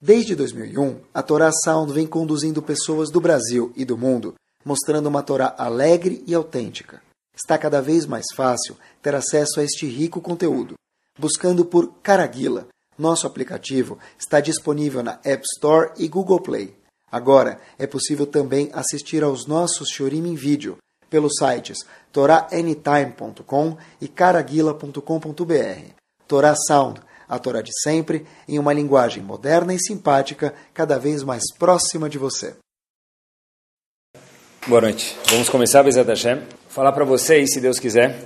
Desde 2001, a Torá Sound vem conduzindo pessoas do Brasil e do mundo, mostrando uma Torá alegre e autêntica. Está cada vez mais fácil ter acesso a este rico conteúdo. Buscando por Caraguila, nosso aplicativo está disponível na App Store e Google Play. Agora é possível também assistir aos nossos Shorim em vídeo pelos sites toraanytime.com e caraguila.com.br. Torá Sound a Torá de sempre, em uma linguagem moderna e simpática, cada vez mais próxima de você. Boa noite. Vamos começar, Bezat Hashem, falar para vocês, se Deus quiser,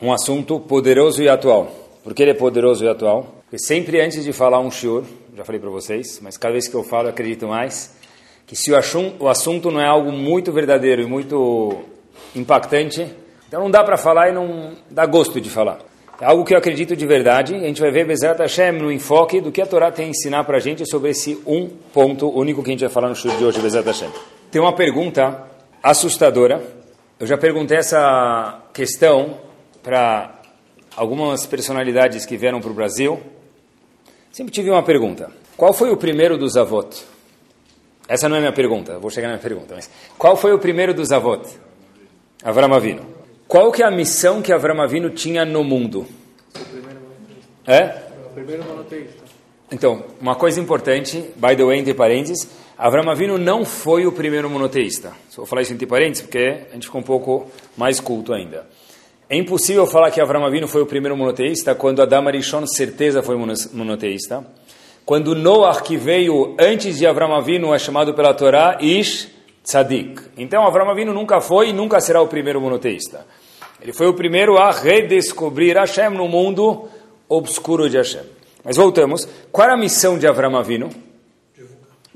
um assunto poderoso e atual. Por que ele é poderoso e atual? Porque sempre antes de falar um shiur, já falei para vocês, mas cada vez que eu falo eu acredito mais, que se o assunto não é algo muito verdadeiro e muito impactante, então não dá para falar e não dá gosto de falar. É algo que eu acredito de verdade. A gente vai ver Bezerra Hashem no enfoque do que a Torá tem a ensinar para a gente sobre esse um ponto único que a gente vai falar no show de hoje, Bezerra Hashem. Tem uma pergunta assustadora. Eu já perguntei essa questão para algumas personalidades que vieram para o Brasil. Sempre tive uma pergunta. Qual foi o primeiro dos avot? Essa não é minha pergunta, vou chegar na minha pergunta. Mas qual foi o primeiro dos avot? Avram Avinu. Qual que é a missão que Avram Avinu tinha no mundo? É? O primeiro monoteísta. Então, uma coisa importante, by the way, entre parênteses, Avram Avinu não foi o primeiro monoteísta. Só vou falar isso entre parênteses, porque a gente ficou um pouco mais culto ainda. É impossível falar que Avram Avinu foi o primeiro monoteísta quando Adam Arishon certeza foi monoteísta. Quando Noah, que veio antes de Avram Avinu, é chamado pela Torá Ish Tzadik. Então, Avram Avinu nunca foi e nunca será o primeiro monoteísta. Ele foi o primeiro a redescobrir Hashem no mundo obscuro de Hashem. Mas voltamos. Qual era a missão de Avram Avinu?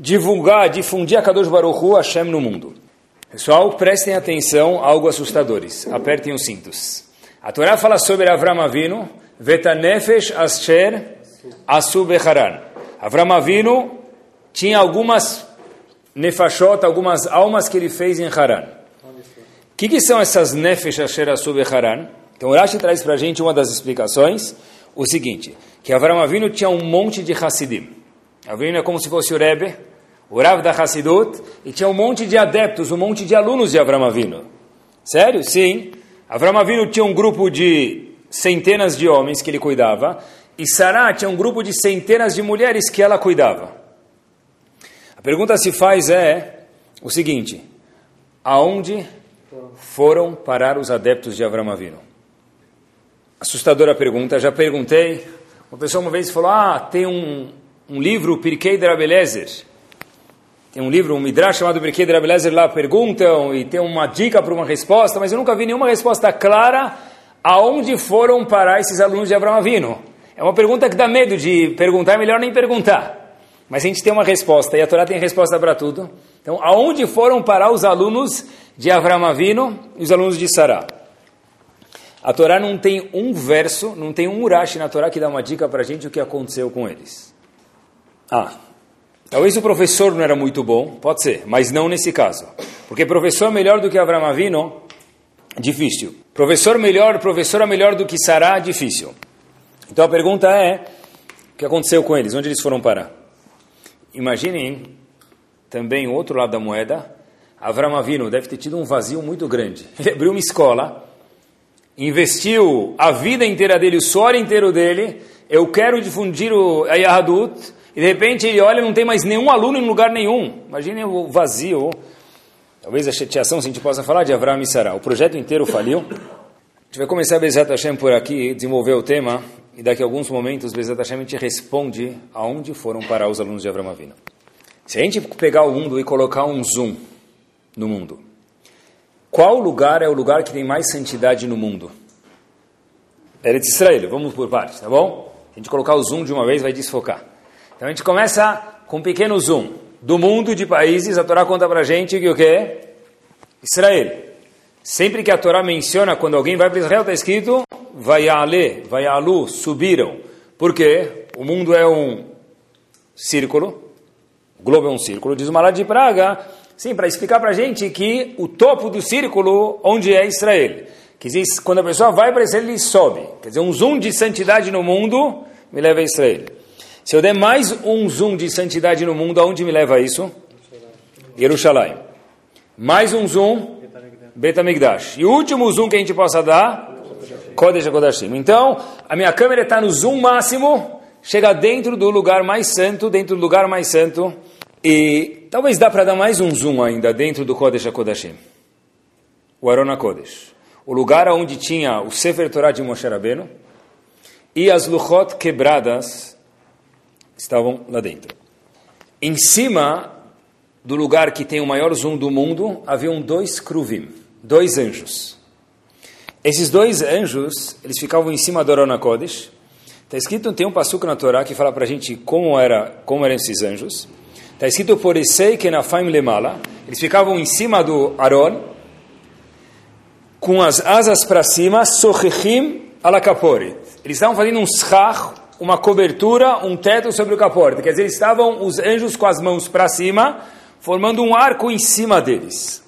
Divulgar, difundir a Kadosh Baruch Hashem no mundo. Pessoal, prestem atenção, algo assustadores. Apertem os cintos. A Torá fala sobre Avram Avinu, Vetanefesh Asher Asubecharan. Avram Avinu tinha algumas nefashot, algumas almas que ele fez em Haran que, que são essas nefesh asher haran? Então o Rashi traz para a gente uma das explicações, o seguinte, que Avram Avinu tinha um monte de Hassidim. Avinu é como se fosse o Rebbe, o Rav da Hassidut, e tinha um monte de adeptos, um monte de alunos de Avram Avinu. Sério? Sim. Avram Avinu tinha um grupo de centenas de homens que ele cuidava, e Sarah tinha um grupo de centenas de mulheres que ela cuidava. A pergunta se faz é o seguinte, aonde foram parar os adeptos de Avram Avinu? Assustadora pergunta, já perguntei. Uma pessoa uma vez falou, ah, tem um, um livro, Pirkei de Rabelezer. Tem um livro, um midrash chamado Pirkei de Rabelezer, lá perguntam e tem uma dica para uma resposta, mas eu nunca vi nenhuma resposta clara aonde foram parar esses alunos de Avram Avinu. É uma pergunta que dá medo de perguntar, é melhor nem perguntar. Mas a gente tem uma resposta, e a Torá tem resposta para tudo. Então, aonde foram parar os alunos de Avram Avinu e os alunos de Sará. A Torá não tem um verso, não tem um urashi na Torá que dá uma dica para a gente o que aconteceu com eles. Ah, talvez o professor não era muito bom, pode ser, mas não nesse caso. Porque professor melhor do que Avram Avinu, difícil. Professor melhor, professora melhor do que Sará, difícil. Então a pergunta é, o que aconteceu com eles? Onde eles foram parar? Imaginem também o outro lado da moeda, Avram Avinu deve ter tido um vazio muito grande. Ele abriu uma escola, investiu a vida inteira dele, o suor inteiro dele, eu quero difundir o Yahadut, e de repente ele olha não tem mais nenhum aluno em lugar nenhum. Imaginem o vazio, talvez a chateação, se a gente possa falar, de Avram e Sarah. O projeto inteiro faliu. A gente vai começar a Bezat Hashem por aqui, desenvolver o tema, e daqui a alguns momentos Bezat Hashem a gente responde aonde foram parar os alunos de Avram Avinu. Se a gente pegar o mundo e colocar um zoom no mundo. Qual lugar é o lugar que tem mais santidade no mundo? Eretz Israel, vamos por partes, tá bom? Se a gente colocar o zoom de uma vez, vai desfocar. Então a gente começa com um pequeno zoom. Do mundo de países, a Torá conta pra gente que o que? Israel. Sempre que a Torá menciona quando alguém vai para Israel, está escrito vayale, vayalu, subiram. Por quê? O mundo é um círculo, o globo é um círculo, diz o Malad de Praga, sim, para explicar para a gente que o topo do círculo, onde é Israel. Que diz, quando a pessoa vai para Israel, ele sobe. Quer dizer, um zoom de santidade no mundo me leva a Israel. Se eu der mais um zoom de santidade no mundo, aonde me leva isso? Jerusalém. Mais um zoom, Betamigdash. E o último zoom que a gente possa dar, Kodesh HaKodashim. Então, a minha câmera está no zoom máximo, chega dentro do lugar mais santo, dentro do lugar mais santo, e talvez dá para dar mais um zoom ainda dentro do Kodesh HaKodashim. O Arona Kodesh. O lugar onde tinha o Sefer Torah de Moshe Rabbeinu e as Luchot quebradas estavam lá dentro. Em cima do lugar que tem o maior zoom do mundo, haviam dois kruvim, dois anjos. Esses dois anjos, eles ficavam em cima do Arona Kodesh, Está escrito, tem um passuco na Torá que fala para a gente como, era, como eram esses anjos. Está escrito, por Isei Kenafaim Lemala. Eles ficavam em cima do Aron, com as asas para cima, Sochechim alakaporit. Eles estavam fazendo um schach, uma cobertura, um teto sobre o capote. Quer dizer, estavam os anjos com as mãos para cima, formando um arco em cima deles.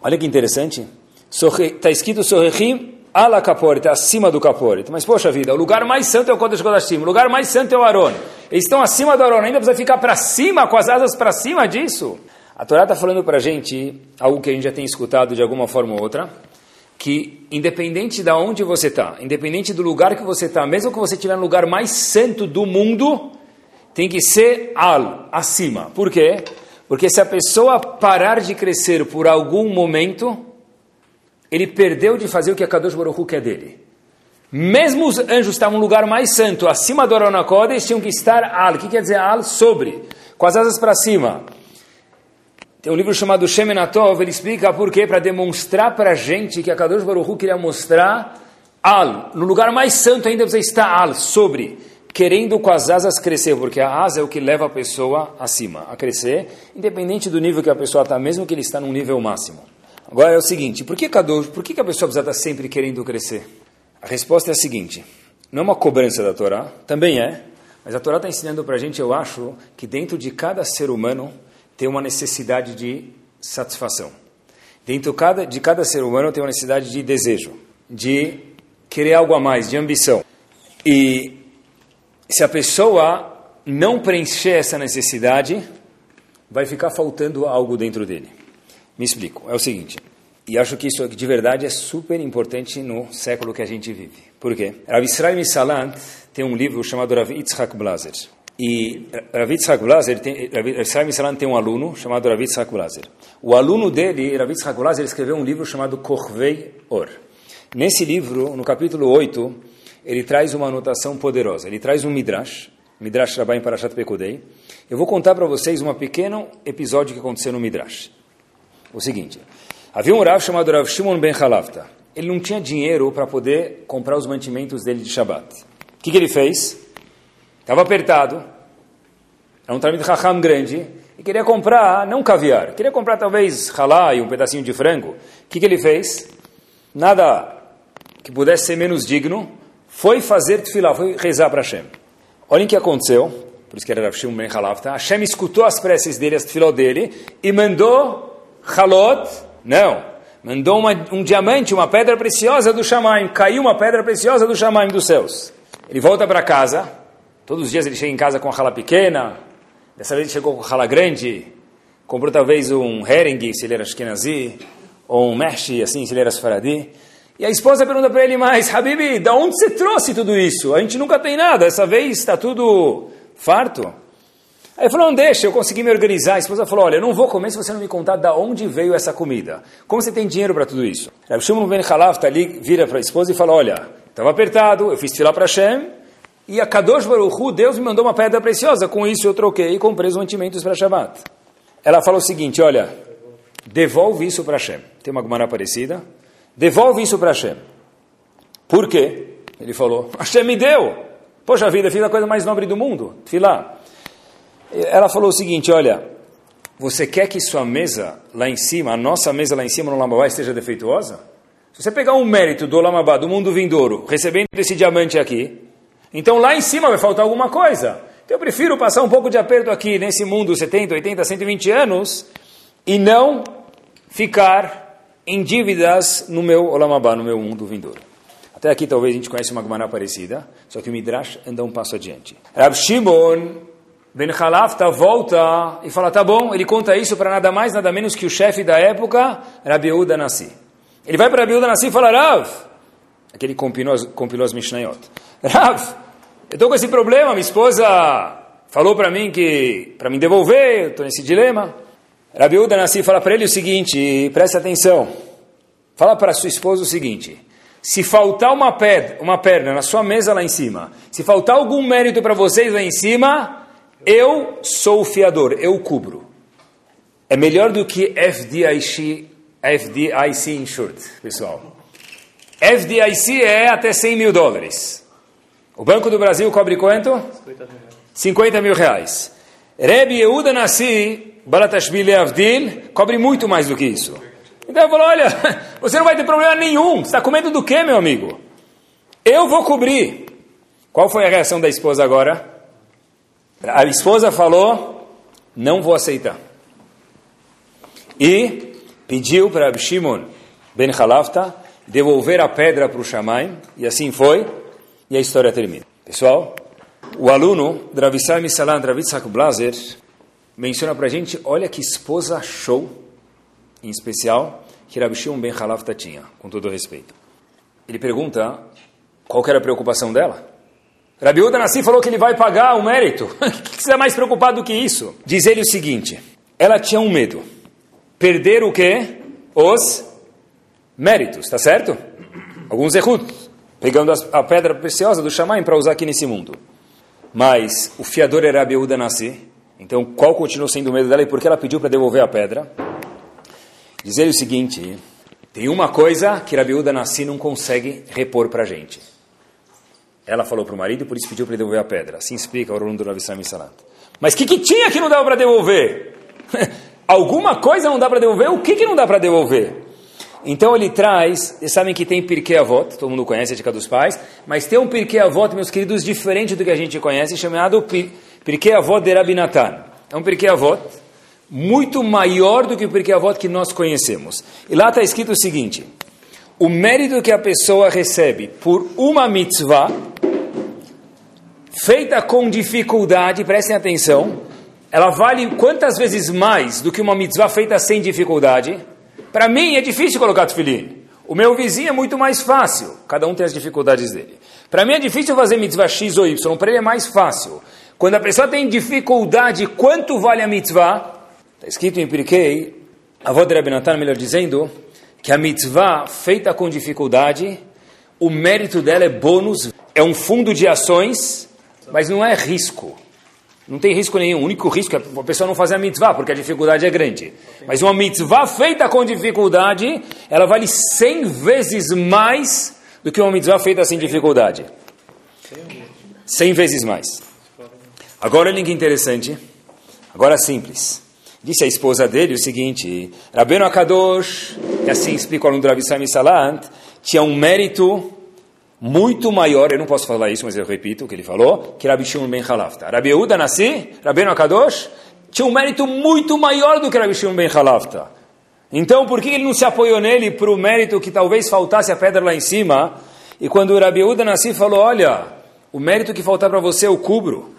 Olha que interessante. Está escrito Sochechim ala caporet, acima do caporet. Mas, poxa vida, o lugar mais santo é o Kodesh Kodashim, o lugar mais santo é o Aron. Eles estão acima do Aron, ainda precisa ficar para cima, com as asas para cima disso? A Torá está falando para a gente algo que a gente já tem escutado de alguma forma ou outra, que independente de onde você está, independente do lugar que você está, mesmo que você estiver no lugar mais santo do mundo, tem que ser al, acima. Por quê? Porque se a pessoa parar de crescer por algum momento, ele perdeu de fazer o que a Kadosh Baruch quer dele. Mesmo os anjos estavam no lugar mais santo, acima do Arona Kodesh, tinham que estar al. O que quer dizer al? Sobre. Com as asas para cima. Tem um livro chamado Shemenatov, ele explica por quê, para demonstrar para a gente que a Kadosh Baruch queria mostrar al. No lugar mais santo ainda você está al, sobre. Querendo com as asas crescer, porque a asa é o que leva a pessoa acima, a crescer, independente do nível que a pessoa está, mesmo que ele está num nível máximo. Agora é o seguinte, por que, Kadosh, por que a pessoa precisa estar sempre querendo crescer? A resposta é a seguinte, não é uma cobrança da Torá, também é, mas a Torá está ensinando para a gente, eu acho, que dentro de cada ser humano tem uma necessidade de satisfação. Dentro de cada ser humano tem uma necessidade de desejo, de querer algo a mais, de ambição. E se a pessoa não preencher essa necessidade, vai ficar faltando algo dentro dele. Me explico. É o seguinte, e acho que isso de verdade é super importante no século que a gente vive. Por quê? Rav Israel Misalant tem um livro chamado Rav Yitzhak Blazer. E Rav Yitzhak Blazer, Rav tem um aluno chamado Rav Yitzhak. O aluno dele, Rav Yitzhak escreveu um livro chamado Korvei Or. Nesse livro, no capítulo 8, ele traz uma anotação poderosa. Ele traz um Midrash, Midrash Rabbaim Parashat Pekudei. Eu vou contar para vocês um pequeno episódio que aconteceu no Midrash o seguinte: havia um Rav chamado Rav Shimon Ben Halavta. Ele não tinha dinheiro para poder comprar os mantimentos dele de Shabat. O que, que ele fez? Estava apertado, era um Talmud Raham grande, e queria comprar, não caviar, queria comprar talvez halá e um pedacinho de frango. O que, que ele fez? Nada que pudesse ser menos digno, foi fazer tefilá, foi rezar para Hashem. Olhem o que aconteceu, por isso que era Rav Shimon Ben Halavta. Hashem escutou as preces dele, as tefiló dele, e mandou Halot, não. Mandou uma, um diamante, uma pedra preciosa do Shamaim. Caiu uma pedra preciosa do Shamaim dos céus. Ele volta para casa. Todos os dias ele chega em casa com a rala pequena. Dessa vez ele chegou com a rala grande. Comprou talvez um herring, se ele era Ashkenazi. Ou um mesh, assim, se ele era Sfaradi. E a esposa pergunta para ele mais, Habibi, da onde você trouxe tudo isso? A gente nunca tem nada, essa vez está tudo farto. Aí ele falou, não deixa, eu consegui me organizar. A esposa falou, olha, eu não vou comer se você não me contar de onde veio essa comida. Como você tem dinheiro para tudo isso? Rav Shimon Ben Halaf tá ali, vira para a esposa e fala, olha, estava apertado, eu fiz filar para Hashem, e a Kadosh Baruch Hu, Deus me mandou uma pedra preciosa, com isso eu troquei e comprei os mantimentos para Shabbat. Ela fala o seguinte, olha, devolve isso para Hashem. Tem uma Gemara parecida. Devolve isso para Hashem. Por quê? Ele falou, Hashem me deu. Poxa vida, fiz a coisa mais nobre do mundo, filar. Ela falou o seguinte, olha, você quer que sua mesa lá em cima, a nossa mesa lá em cima no Lambabai esteja defeituosa? Se você pegar um mérito do Olamabá, do mundo vindouro, recebendo esse diamante aqui, então lá em cima vai faltar alguma coisa. Então eu prefiro passar um pouco de aperto aqui nesse mundo 70, 80, 120 anos e não ficar em dívidas no meu Olamabá, no meu mundo vindouro. Até aqui talvez a gente conheça uma Gemara parecida, só que o Midrash anda um passo adiante. Rab Shimon Ben Halafta volta e fala, tá bom, ele conta isso para nada mais, nada menos que o chefe da época, Rabi Nassi. Ele vai para Rabi Nassi e fala, Rav, aquele compilou, compilou as Mishnayot, Rav, eu estou com esse problema, minha esposa falou para mim que, para me devolver, eu estou nesse dilema. Rabi Yehuda Nassi fala para ele o seguinte, preste atenção, fala para sua esposa o seguinte, se faltar uma, uma perna na sua mesa lá em cima, se faltar algum mérito para vocês lá em cima, eu sou o fiador, eu cubro. É melhor do que FDIC, FDIC insured, pessoal. FDIC é até 100 mil dólares. O Banco do Brasil cobre quanto? 50 mil reais. Rebbe Yehuda Nassi, Balatashvili Avdil, cobre muito mais do que isso. Então ele falou, olha, você não vai ter problema nenhum. Você está com medo do quê, meu amigo? Eu vou cobrir. Qual foi a reação da esposa agora? A esposa falou, não vou aceitar. E pediu para Shimon ben Halafta devolver a pedra para o Shammai, e assim foi, e a história termina. Pessoal, o aluno Dravissai Misalan Dravitzak Blazer menciona para gente, olha que esposa show, em especial, que Rabi Shimon ben Halafta tinha, com todo respeito. Ele pergunta qual era a preocupação dela. Rabi Uda Nassi falou que ele vai pagar o mérito. O que você é mais preocupado do que isso? Diz ele o seguinte, ela tinha um medo. Perder o quê? Os méritos, tá certo? Alguns erros. Pegando a pedra preciosa do Shamaim para usar aqui nesse mundo. Mas o fiador era Rabi Uda Nassi. Então qual continuou sendo o medo dela e por que ela pediu para devolver a pedra? Diz ele o seguinte, tem uma coisa que Rabi Uda Nassi não consegue repor para a gente. Ela falou para o marido, por isso pediu para devolver a pedra. Assim explica o Arundo Rav Israel Salat. Mas o que, que tinha que não dava para devolver? Alguma coisa não dá para devolver? O que, que não dá para devolver? Então ele traz, vocês sabem que tem Pirkei Avot, todo mundo conhece a dica dos pais, mas tem um Pirkei Avot, meus queridos, diferente do que a gente conhece, chamado Pirkei Avot de Rabinatan. É um Pirkei Avot muito maior do que o Pirkei Avot que nós conhecemos. E lá está escrito o seguinte, o mérito que a pessoa recebe por uma mitzvah, feita com dificuldade, prestem atenção, ela vale quantas vezes mais do que uma mitzvah feita sem dificuldade? Para mim é difícil colocar tefilim. O meu vizinho é muito mais fácil. Cada um tem as dificuldades dele. Para mim é difícil fazer mitzvah X ou Y. Para ele é mais fácil. Quando a pessoa tem dificuldade, quanto vale a mitzvah? Está escrito em Pirkei, avó de Rabinatan, melhor dizendo, que a mitzvah feita com dificuldade, o mérito dela é bônus, é um fundo de ações, mas não é risco. Não tem risco nenhum. O único risco é a pessoa não fazer a mitzvah, porque a dificuldade é grande. Mas uma mitzvah feita com dificuldade, ela vale 100 vezes mais do que uma mitzvah feita sem dificuldade. 100 vezes mais. Agora olha que interessante. Agora simples. Disse a esposa dele o seguinte, Rabbeinu Akadosh, que assim explica o aluno do Rabi Salant, tinha um mérito muito maior, eu não posso falar isso, mas eu repito o que ele falou, que Rabi Shimon ben Halafta. Rabi Yehuda Nassi, Rabbeinu Akadosh, tinha um mérito muito maior do que Rabi Shimon ben Halafta. Então, por que ele não se apoiou nele para o mérito que talvez faltasse a pedra lá em cima? E quando Rabi Yehuda Nassi falou, olha, o mérito que faltar para você eu cubro.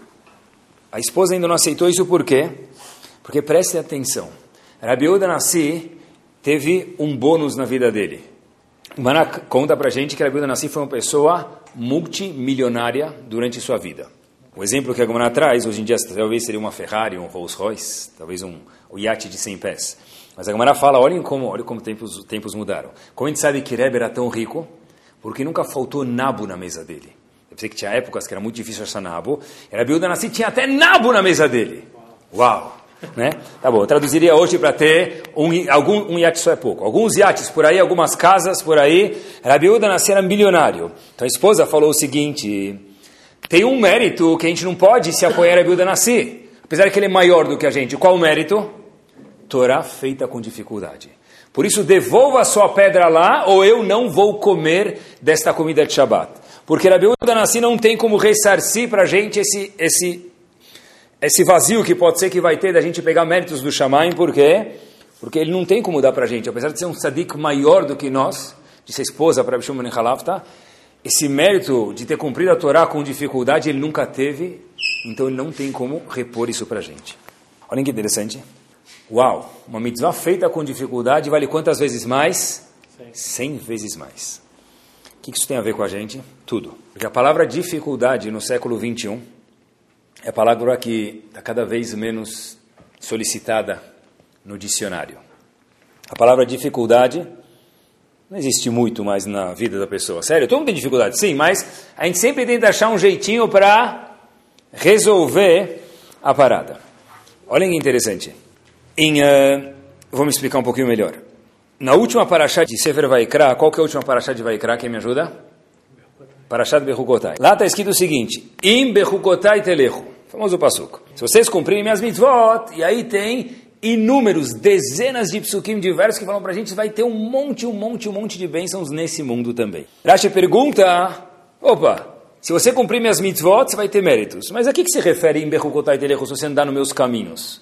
A esposa ainda não aceitou isso por quê? Porque preste atenção, Rabi Uda Nassi teve um bônus na vida dele. Mana conta pra gente que Rabi Uda Nassi foi uma pessoa multimilionária durante sua vida. O exemplo que a Gomana traz, hoje em dia talvez seria uma Ferrari, um Rolls Royce, talvez um, um iate de 100 pés. Mas a Gomana fala, olhem como, olhem como tempos, tempos mudaram. Como a gente sabe que Rebbe era tão rico? Porque nunca faltou nabo na mesa dele. Eu sei que tinha épocas que era muito difícil achar nabo. Rabi Uda Nassi tinha até nabo na mesa dele. Uau! Né? Tá bom, eu traduziria hoje para ter um, algum, um iate só é pouco. Alguns iates por aí, algumas casas por aí. Rabiúda nascera milionário. Então a esposa falou o seguinte: tem um mérito que a gente não pode se apoiar Rabiúda nascer. Apesar que ele é maior do que a gente. Qual o mérito? Torá feita com dificuldade. Por isso, devolva a sua pedra lá, ou eu não vou comer desta comida de Shabat. Porque Rabi Uda Nassi não tem como ressarcir para a gente esse, esse, esse vazio que pode ser que vai ter da gente pegar méritos do Shamaim, por quê? Porque ele não tem como dar para a gente. Apesar de ser um tzadik maior do que nós, de ser esposa para Abishum Ben Halafta, esse mérito de ter cumprido a Torá com dificuldade ele nunca teve, então ele não tem como repor isso para a gente. Olha que interessante. Uau, uma mitzvah feita com dificuldade vale quantas vezes mais? Cem vezes mais. O que isso tem a ver com a gente? Tudo. Porque a palavra dificuldade no século 21 é a palavra que está cada vez menos solicitada no dicionário. A palavra dificuldade não existe muito mais na vida da pessoa. Sério, todo mundo tem dificuldade, sim, mas a gente sempre tenta achar um jeitinho para resolver a parada. Olhem que interessante. Em, uh, vamos explicar um pouquinho melhor. Na última paraxá de Sefer Vaikra, qual que é a última paraxá de Vaikra? Quem me ajuda? Paraxá de Bechukotai. Lá está escrito o seguinte: Im Bechukotai telechu. Famoso passuco. Se vocês cumprirem minhas mitzvot, e aí tem inúmeros, dezenas de psukim diversos que falam para a gente vai ter um monte, um monte, um monte de bênçãos nesse mundo também. Rashi pergunta, opa, se você cumprir minhas mitzvot, você vai ter méritos. Mas a que, que se refere em Bechukotai telechu se você andar nos meus caminhos?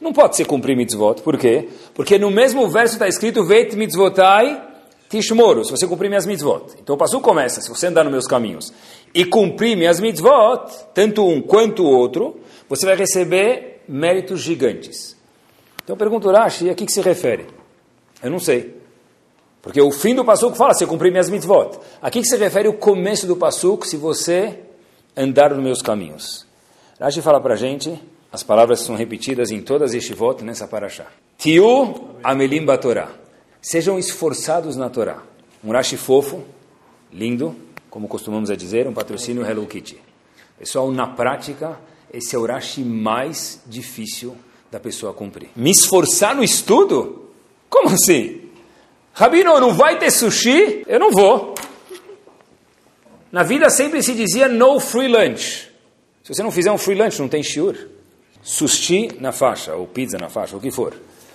Não pode ser cumprir mitzvot. Por quê? Porque no mesmo verso está escrito Veit mitzvotai tishmoru, se você cumprir minhas mitzvot. Então o passo começa, se você andar nos meus caminhos e cumprir minhas mitzvot, tanto um quanto o outro, você vai receber méritos gigantes. Então eu pergunto, Rashi, a que, que se refere? Eu não sei. Porque o fim do passuco fala, se eu cumprir minhas mitzvot. A que, que se refere o começo do passuco, se você andar nos meus caminhos? Rashi fala para gente as palavras são repetidas em todas as Yeshivot nessa paraxá. Tiu amelim batorá. Sejam esforçados na Torá. Um Rashi fofo, lindo, como costumamos a dizer, um patrocínio Hello Kitty. Pessoal, na prática, esse é o Rashi mais difícil da pessoa cumprir. Me esforçar no estudo? Como assim? Rabino, não vai ter sushi? Eu não vou. Na vida sempre se dizia no free lunch. Se você não fizer um free lunch, não tem shiur sushi na faixa, ou pizza na faixa, o que for.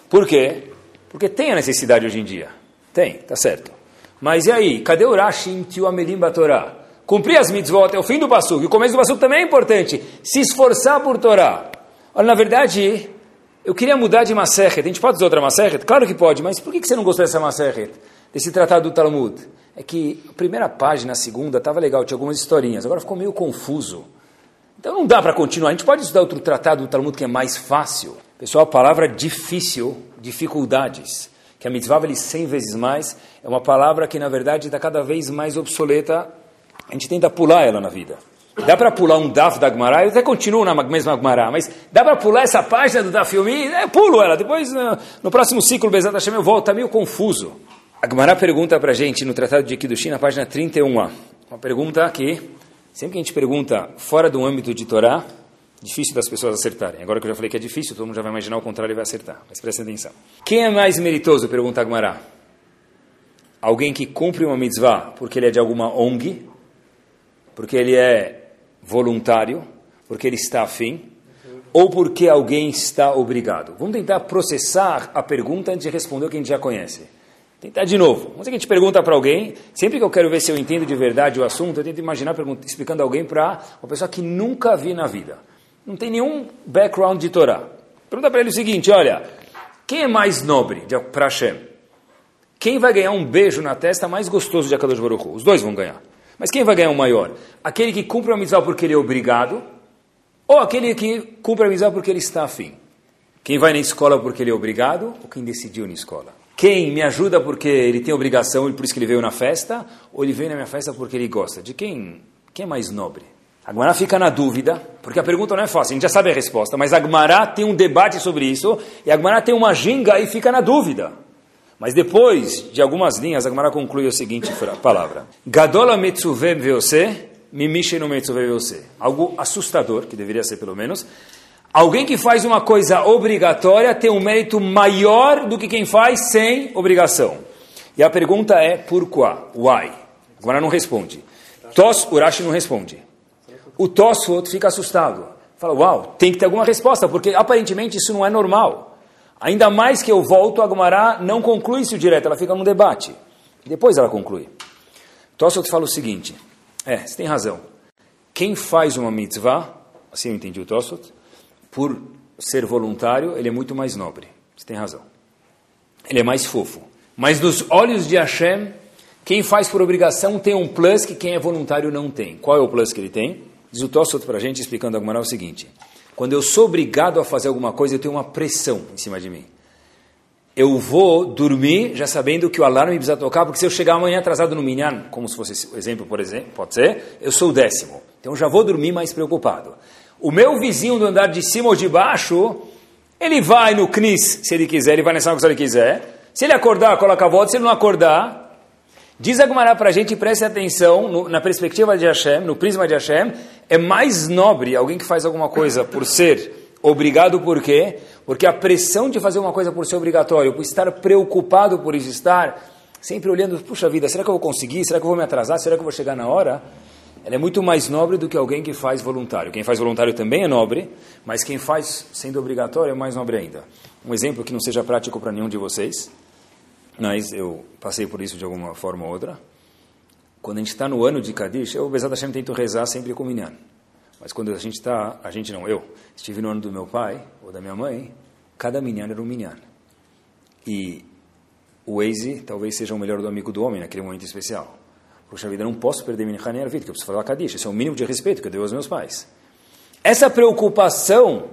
Por quê? Porque tem a necessidade hoje em dia. Tem, tá certo. Mas e aí, cadê o Rashi em Tio Amelim Batorá? Cumprir as mitzvot é o fim do Passuk. E o começo do Passuk também é importante. Se esforçar por Torá. Olha, na verdade, eu queria mudar de Maseret. A gente pode usar outra Maseret? Claro que pode, mas por que você não gostou dessa Maseret? Desse tratado do Talmud? É que a primeira página, a segunda, estava legal, tinha algumas historinhas. Agora ficou meio confuso. Então não dá para continuar. A gente pode estudar outro tratado do Talmud que é mais fácil. Pessoal, a palavra difícil, dificuldades, que a mitzvah vale 100 vezes mais, é uma palavra que na verdade está cada vez mais obsoleta. A gente tenta pular ela na vida. Dá para pular um Daf da Gemara, eu até continuo na mesma Gemara, mas dá para pular essa página do Daf Yomi? É, pulo ela, depois no, no próximo ciclo, Bezat Hashem, eu volto, está meio confuso. A Gemara pergunta para a gente no Tratado de Kiddushin, na página 31a, uma pergunta que Sempre que a gente pergunta fora do âmbito de Torá, difícil das pessoas acertarem. Agora que eu já falei que é difícil, todo mundo já vai imaginar o contrário e vai acertar. Mas presta atenção. Quem é mais meritoso, pergunta Agmará? Alguém que cumpre uma mitzvah porque ele é de alguma ONG, porque ele é voluntário, porque ele está afim, ou porque alguém está obrigado? Vamos tentar processar a pergunta antes de responder o que a gente já conhece. Tentar de novo. Vamos dizer que a gente pergunta para alguém, sempre que eu quero ver se eu entendo de verdade o assunto, eu tento imaginar explicando alguém para uma pessoa que nunca vi na vida. Não tem nenhum background de Torá. Pergunta para ele o seguinte, olha, quem é mais nobre para Hashem? Quem vai ganhar um beijo na testa mais gostoso de Akadosh Baruch Os dois vão ganhar. Mas quem vai ganhar o maior? Aquele que cumpre a mitzvah porque ele é obrigado, ou aquele que cumpre a mitzvah porque ele está afim? Quem vai na escola porque ele é obrigado, ou quem decidiu na escola? Quem me ajuda porque ele tem obrigação e por isso que ele veio na festa, ou ele veio na minha festa porque ele gosta? De quem, quem é mais nobre? A Gmará fica na dúvida, porque a pergunta não é fácil, a gente já sabe a resposta, mas a Gmará tem um debate sobre isso, e a Gmará tem uma ginga e fica na dúvida. Mas depois de algumas linhas, a Gmará conclui a seguinte palavra. Gadola metzuve veose, mimishe no metzuve veose. Algo assustador, que deveria ser pelo menos, Alguém que faz uma coisa obrigatória tem um mérito maior do que quem faz sem obrigação. E a pergunta é, por quê? Why? Agora não responde. Tos, Urashi não responde. O Tosfot fica assustado. Fala, uau, tem que ter alguma resposta, porque aparentemente isso não é normal. Ainda mais que eu volto, a Gumará não conclui isso direto, ela fica num debate. Depois ela conclui. Tossot fala o seguinte, é, você tem razão. Quem faz uma mitzvah, assim eu entendi o Tossot, por ser voluntário, ele é muito mais nobre. Você tem razão. Ele é mais fofo. Mas nos olhos de Hashem, quem faz por obrigação tem um plus que quem é voluntário não tem. Qual é o plus que ele tem? Diz o Tossot para a gente, explicando a é o seguinte. Quando eu sou obrigado a fazer alguma coisa, eu tenho uma pressão em cima de mim. Eu vou dormir já sabendo que o alarme precisa tocar, porque se eu chegar amanhã atrasado no minyan, como se fosse o exemplo, por exemplo, pode ser, eu sou o décimo. Então já vou dormir mais preocupado. O meu vizinho do andar de cima ou de baixo, ele vai no CNIS, se ele quiser, ele vai nessa se ele quiser. Se ele acordar, coloca a volta, se ele não acordar, Diz a Gemara para a gente, preste atenção, no, na perspectiva de Hashem, no prisma de Hashem, é mais nobre alguém que faz alguma coisa por ser obrigado, por quê? Porque a pressão de fazer uma coisa por ser obrigatório, por estar preocupado por isso, estar sempre olhando, puxa vida, será que eu vou conseguir? Será que eu vou me atrasar? Será que eu vou chegar na hora? Ela é muito mais nobre do que alguém que faz voluntário. Quem faz voluntário também é nobre, mas quem faz sendo obrigatório é mais nobre ainda. Um exemplo que não seja prático para nenhum de vocês mas eu passei por isso de alguma forma ou outra. Quando a gente está no ano de Kadish, eu, Bezat Hashem, tento rezar sempre com Minyan. Mas quando a gente está, a gente não, eu, estive no ano do meu pai ou da minha mãe, cada Minyan era um Minyan. E o Waze talvez seja o melhor do amigo do homem naquele momento especial. Puxa vida, não posso perder Minyan Haner vida, que eu preciso falar Kadish. Esse é o mínimo de respeito que eu dei aos meus pais. Essa preocupação,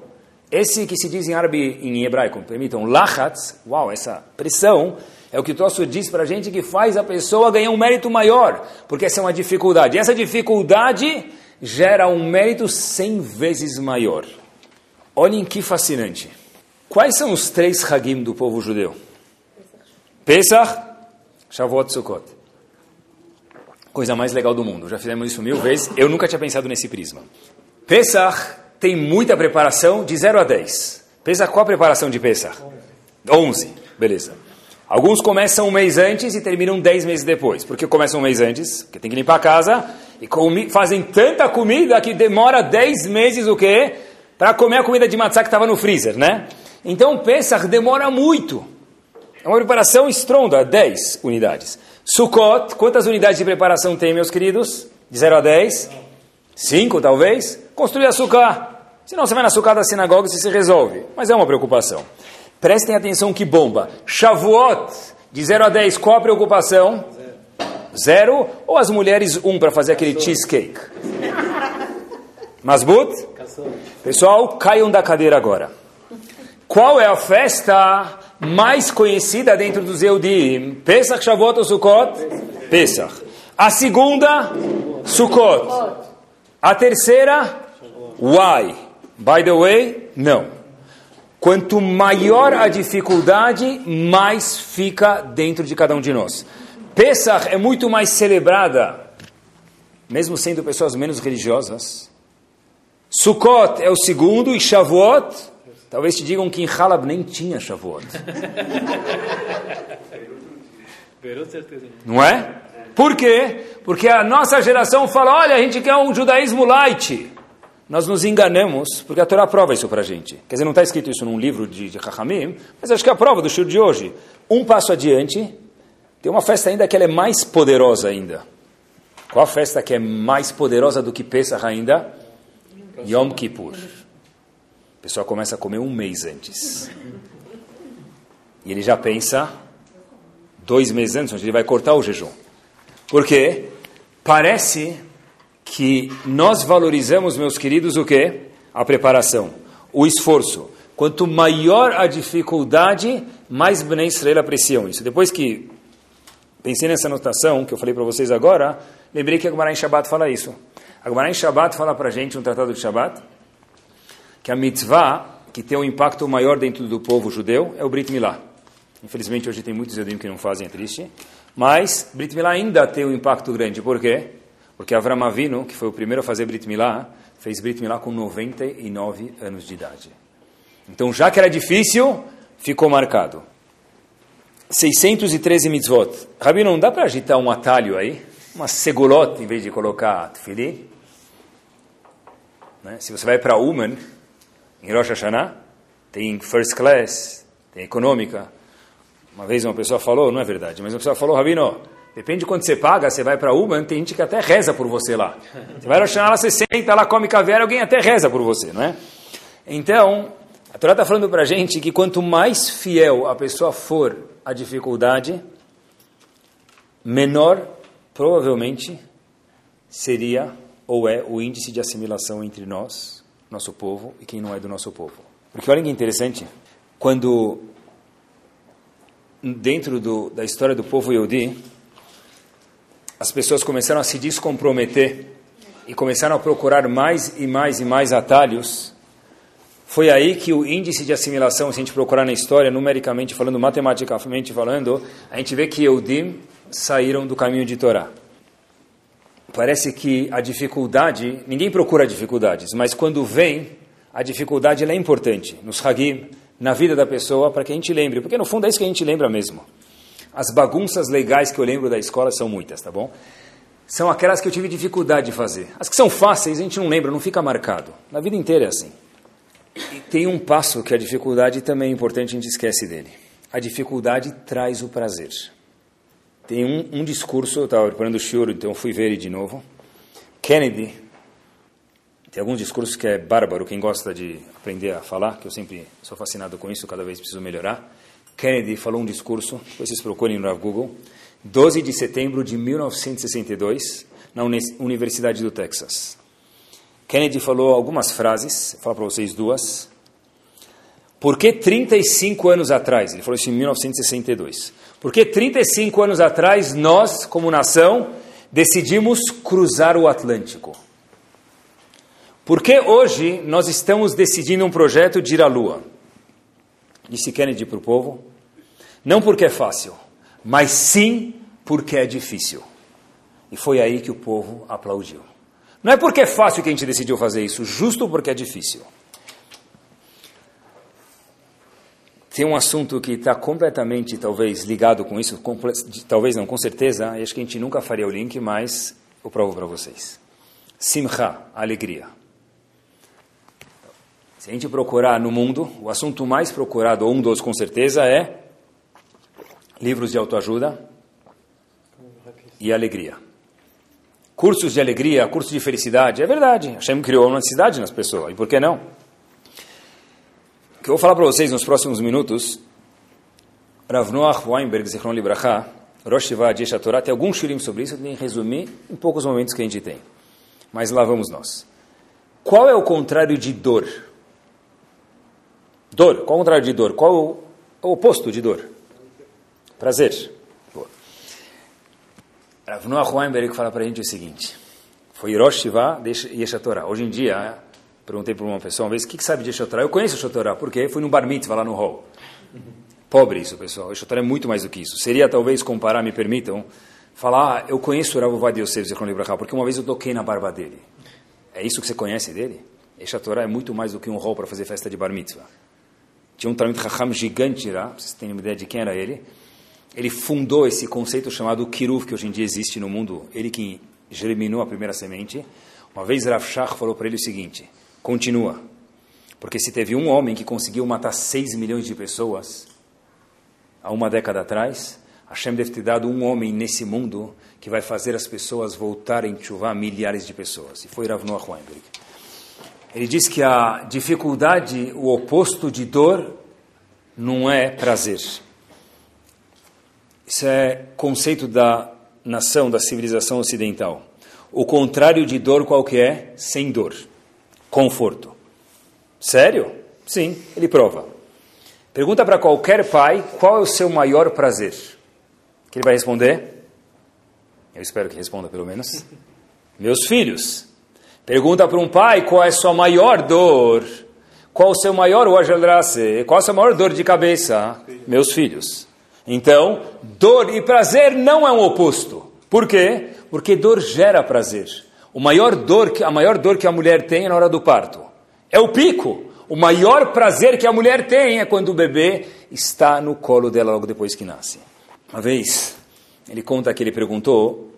esse que se diz em árabe, em hebraico, permitam, lachatz, uau, essa pressão, é o que o Tosso diz para a gente que faz a pessoa ganhar um mérito maior, porque essa é uma dificuldade. E essa dificuldade gera um mérito cem vezes maior. Olhem que fascinante. Quais são os três Hagim do povo judeu? Pesach, Shavuot, Sukkot. Coisa mais legal do mundo. Já fizemos isso mil vezes. Eu nunca tinha pensado nesse prisma. Pesach tem muita preparação de 0 a 10. Pesach, qual a preparação de Pesach? 11. Beleza. Alguns começam um mês antes e terminam dez meses depois. Por que começam um mês antes? Porque tem que limpar a casa e fazem tanta comida que demora dez meses o quê? Para comer a comida de matzá que estava no freezer, né? Então Pesach demora muito. É uma preparação estronda, 10 unidades. Sukkot, quantas unidades de preparação tem, meus queridos? De 0 a 10? 5, talvez? Construir açúcar. Senão você vai na açúcar da sinagoga e se resolve. Mas é uma preocupação. Prestem atenção que bomba. Shavuot, de 0 a 10, qual a preocupação? Zero. Ou as mulheres, um, para fazer aquele cheesecake? Masbut? Pessoal, caiam da cadeira agora. Qual é a festa mais conhecida dentro dos Eudim? Pesach, Shavuot ou Sukkot? Pesach. A segunda, Sukkot. A terceira, why? By the way, não. Quanto maior a dificuldade, mais fica dentro de cada um de nós. Pesach é muito mais celebrada, mesmo sendo pessoas menos religiosas. Sukkot é o segundo e Shavuot, talvez te digam que em Halab nem tinha Shavuot. Não é? Por quê? Porque a nossa geração fala, olha, a gente quer um judaísmo light nós nos enganamos, porque a Torá prova isso para a gente. Quer dizer, não está escrito isso num livro de, de Chachamim, mas acho que é a prova do show de hoje. Um passo adiante, tem uma festa ainda que ela é mais poderosa ainda. Qual a festa que é mais poderosa do que Pesach ainda? Yom Kippur. O pessoal começa a comer um mês antes. E ele já pensa dois meses antes, onde ele vai cortar o jejum. Por quê? Parece que nós valorizamos, meus queridos, o que? A preparação, o esforço. Quanto maior a dificuldade, mais Bnei Israel apreciam isso. Depois que pensei nessa anotação que eu falei para vocês agora, lembrei que a Gemara em Shabbat fala isso. A Gemara em Shabbat fala para a gente, um tratado de Shabbat, que a mitzvah, que tem um impacto maior dentro do povo judeu, é o Brit Milá. Infelizmente, hoje tem muitos judeus que não fazem, é triste. Mas Brit Milá ainda tem um impacto grande. Por quê? Porque Avram Avinu, que foi o primeiro a fazer Brit Milá, fez Brit Milá com 99 anos de idade. Então, já que era difícil, ficou marcado. 613 mitzvot. Rabi, não dá para agitar um atalho aí? Uma segulot em vez de colocar tefili? Né? Se você vai para Uman, em Rosh Hashanah, tem first class, tem econômica. Uma vez uma pessoa falou, não é verdade, mas uma pessoa falou, Rabino, depende de quanto você paga, você vai para Uber, tem gente que até reza por você lá. Você vai lá, você senta lá, come caviar, alguém até reza por você, não é? Então, a Torá está falando para a gente que quanto mais fiel a pessoa for à dificuldade, menor, provavelmente, seria ou é o índice de assimilação entre nós, nosso povo, e quem não é do nosso povo. Porque olha que interessante, quando dentro do, da história do povo Yehudi, as pessoas começaram a se descomprometer e começaram a procurar mais e mais e mais atalhos, foi aí que o índice de assimilação, se a gente procurar na história, numericamente falando, matematicamente falando, a gente vê que Eudim saíram do caminho de Torá. Parece que a dificuldade, ninguém procura dificuldades, mas quando vem, a dificuldade é importante. Nos Hagim, na vida da pessoa para que a gente lembre, porque no fundo é isso que a gente lembra mesmo. As bagunças legais que eu lembro da escola são muitas, tá bom? São aquelas que eu tive dificuldade de fazer. As que são fáceis a gente não lembra, não fica marcado. Na vida inteira é assim. E tem um passo que a dificuldade também é importante, a gente esquece dele. A dificuldade traz o prazer. Tem um, um discurso, eu estava preparando o choro, então fui ver ele de novo. Kennedy, tem alguns discursos que é bárbaro, quem gosta de aprender a falar, que eu sempre sou fascinado com isso, cada vez preciso melhorar. Kennedy falou um discurso, vocês procurem no Google, 12 de setembro de 1962, na Universidade do Texas. Kennedy falou algumas frases, vou falar para vocês duas. Por que 35 anos atrás, ele falou isso em 1962, por que 35 anos atrás nós, como nação, decidimos cruzar o Atlântico? Porque hoje nós estamos decidindo um projeto de ir à Lua? Disse Kennedy para o povo. Não porque é fácil, mas sim porque é difícil. E foi aí que o povo aplaudiu. Não é porque é fácil que a gente decidiu fazer isso, justo porque é difícil. Tem um assunto que está completamente, talvez, ligado com isso, talvez não, com certeza, e acho que a gente nunca faria o link, mas eu provo para vocês. Simcha, alegria. Se a gente procurar no mundo, o assunto mais procurado, ou um dos com certeza, é livros de autoajuda e alegria. Cursos de alegria, cursos de felicidade, é verdade. Hashem criou uma necessidade nas pessoas, e por que não? O que eu vou falar para vocês nos próximos minutos, Rav Noach Weinberg, Zichron Libracha, Rosh Shiva Yesha Torah, tem alguns shurim sobre isso, eu tenho que resumir em poucos momentos que a gente tem. Mas lá vamos nós. Qual é o contrário de dor? Dor. Qual é o contrário de dor? Qual é o oposto de dor? Prazer. Rav Noah Weinberg fala para a gente o seguinte. Foi Rosh Shiva Yesha Torah. Hoje em dia, perguntei para uma pessoa uma vez, o que, que sabe de Yesha Torah? Eu conheço Yesha Torah, porque fui no Bar Mitzvah lá no hall. Pobre isso, pessoal. Yesha Torah é muito mais do que isso. Seria, talvez, comparar, me permitam, falar, ah, eu conheço o Rav Ovad Yosef Libraha, porque uma vez eu toquei na barba dele. É isso que você conhece dele? Yesha Torah é muito mais do que um hall para fazer festa de Bar Mitzvah. Tinha um Talmud Chacham gigante lá, vocês têm uma ideia de quem era ele. Ele fundou esse conceito chamado Kiruv, que hoje em dia existe no mundo. Ele que germinou a primeira semente. Uma vez Rav Shach falou para ele o seguinte, continua. Porque se teve um homem que conseguiu matar 6 milhões de pessoas há uma década atrás, Hashem deve ter dado um homem nesse mundo que vai fazer as pessoas voltarem a chuvar milhares de pessoas. E foi Rav Noah Weinberg. Ele diz que a dificuldade, o oposto de dor, não é prazer. Isso é conceito da nação, da civilização ocidental. O contrário de dor qual que é? Sem dor. Conforto. Sério? Sim, ele prova. Pergunta para qualquer pai qual é o seu maior prazer. Que ele vai responder? Eu espero que responda pelo menos. Meus filhos. Pergunta para um pai qual é a sua maior dor. Qual o seu maior wajaldrase? Qual a sua maior dor de cabeça? Meus filhos. Então, dor e prazer não é um oposto. Por quê? Porque dor gera prazer. O maior dor que, a maior dor que a mulher tem é na hora do parto. É o pico. O maior prazer que a mulher tem é quando o bebê está no colo dela logo depois que nasce. Uma vez, ele conta que ele perguntou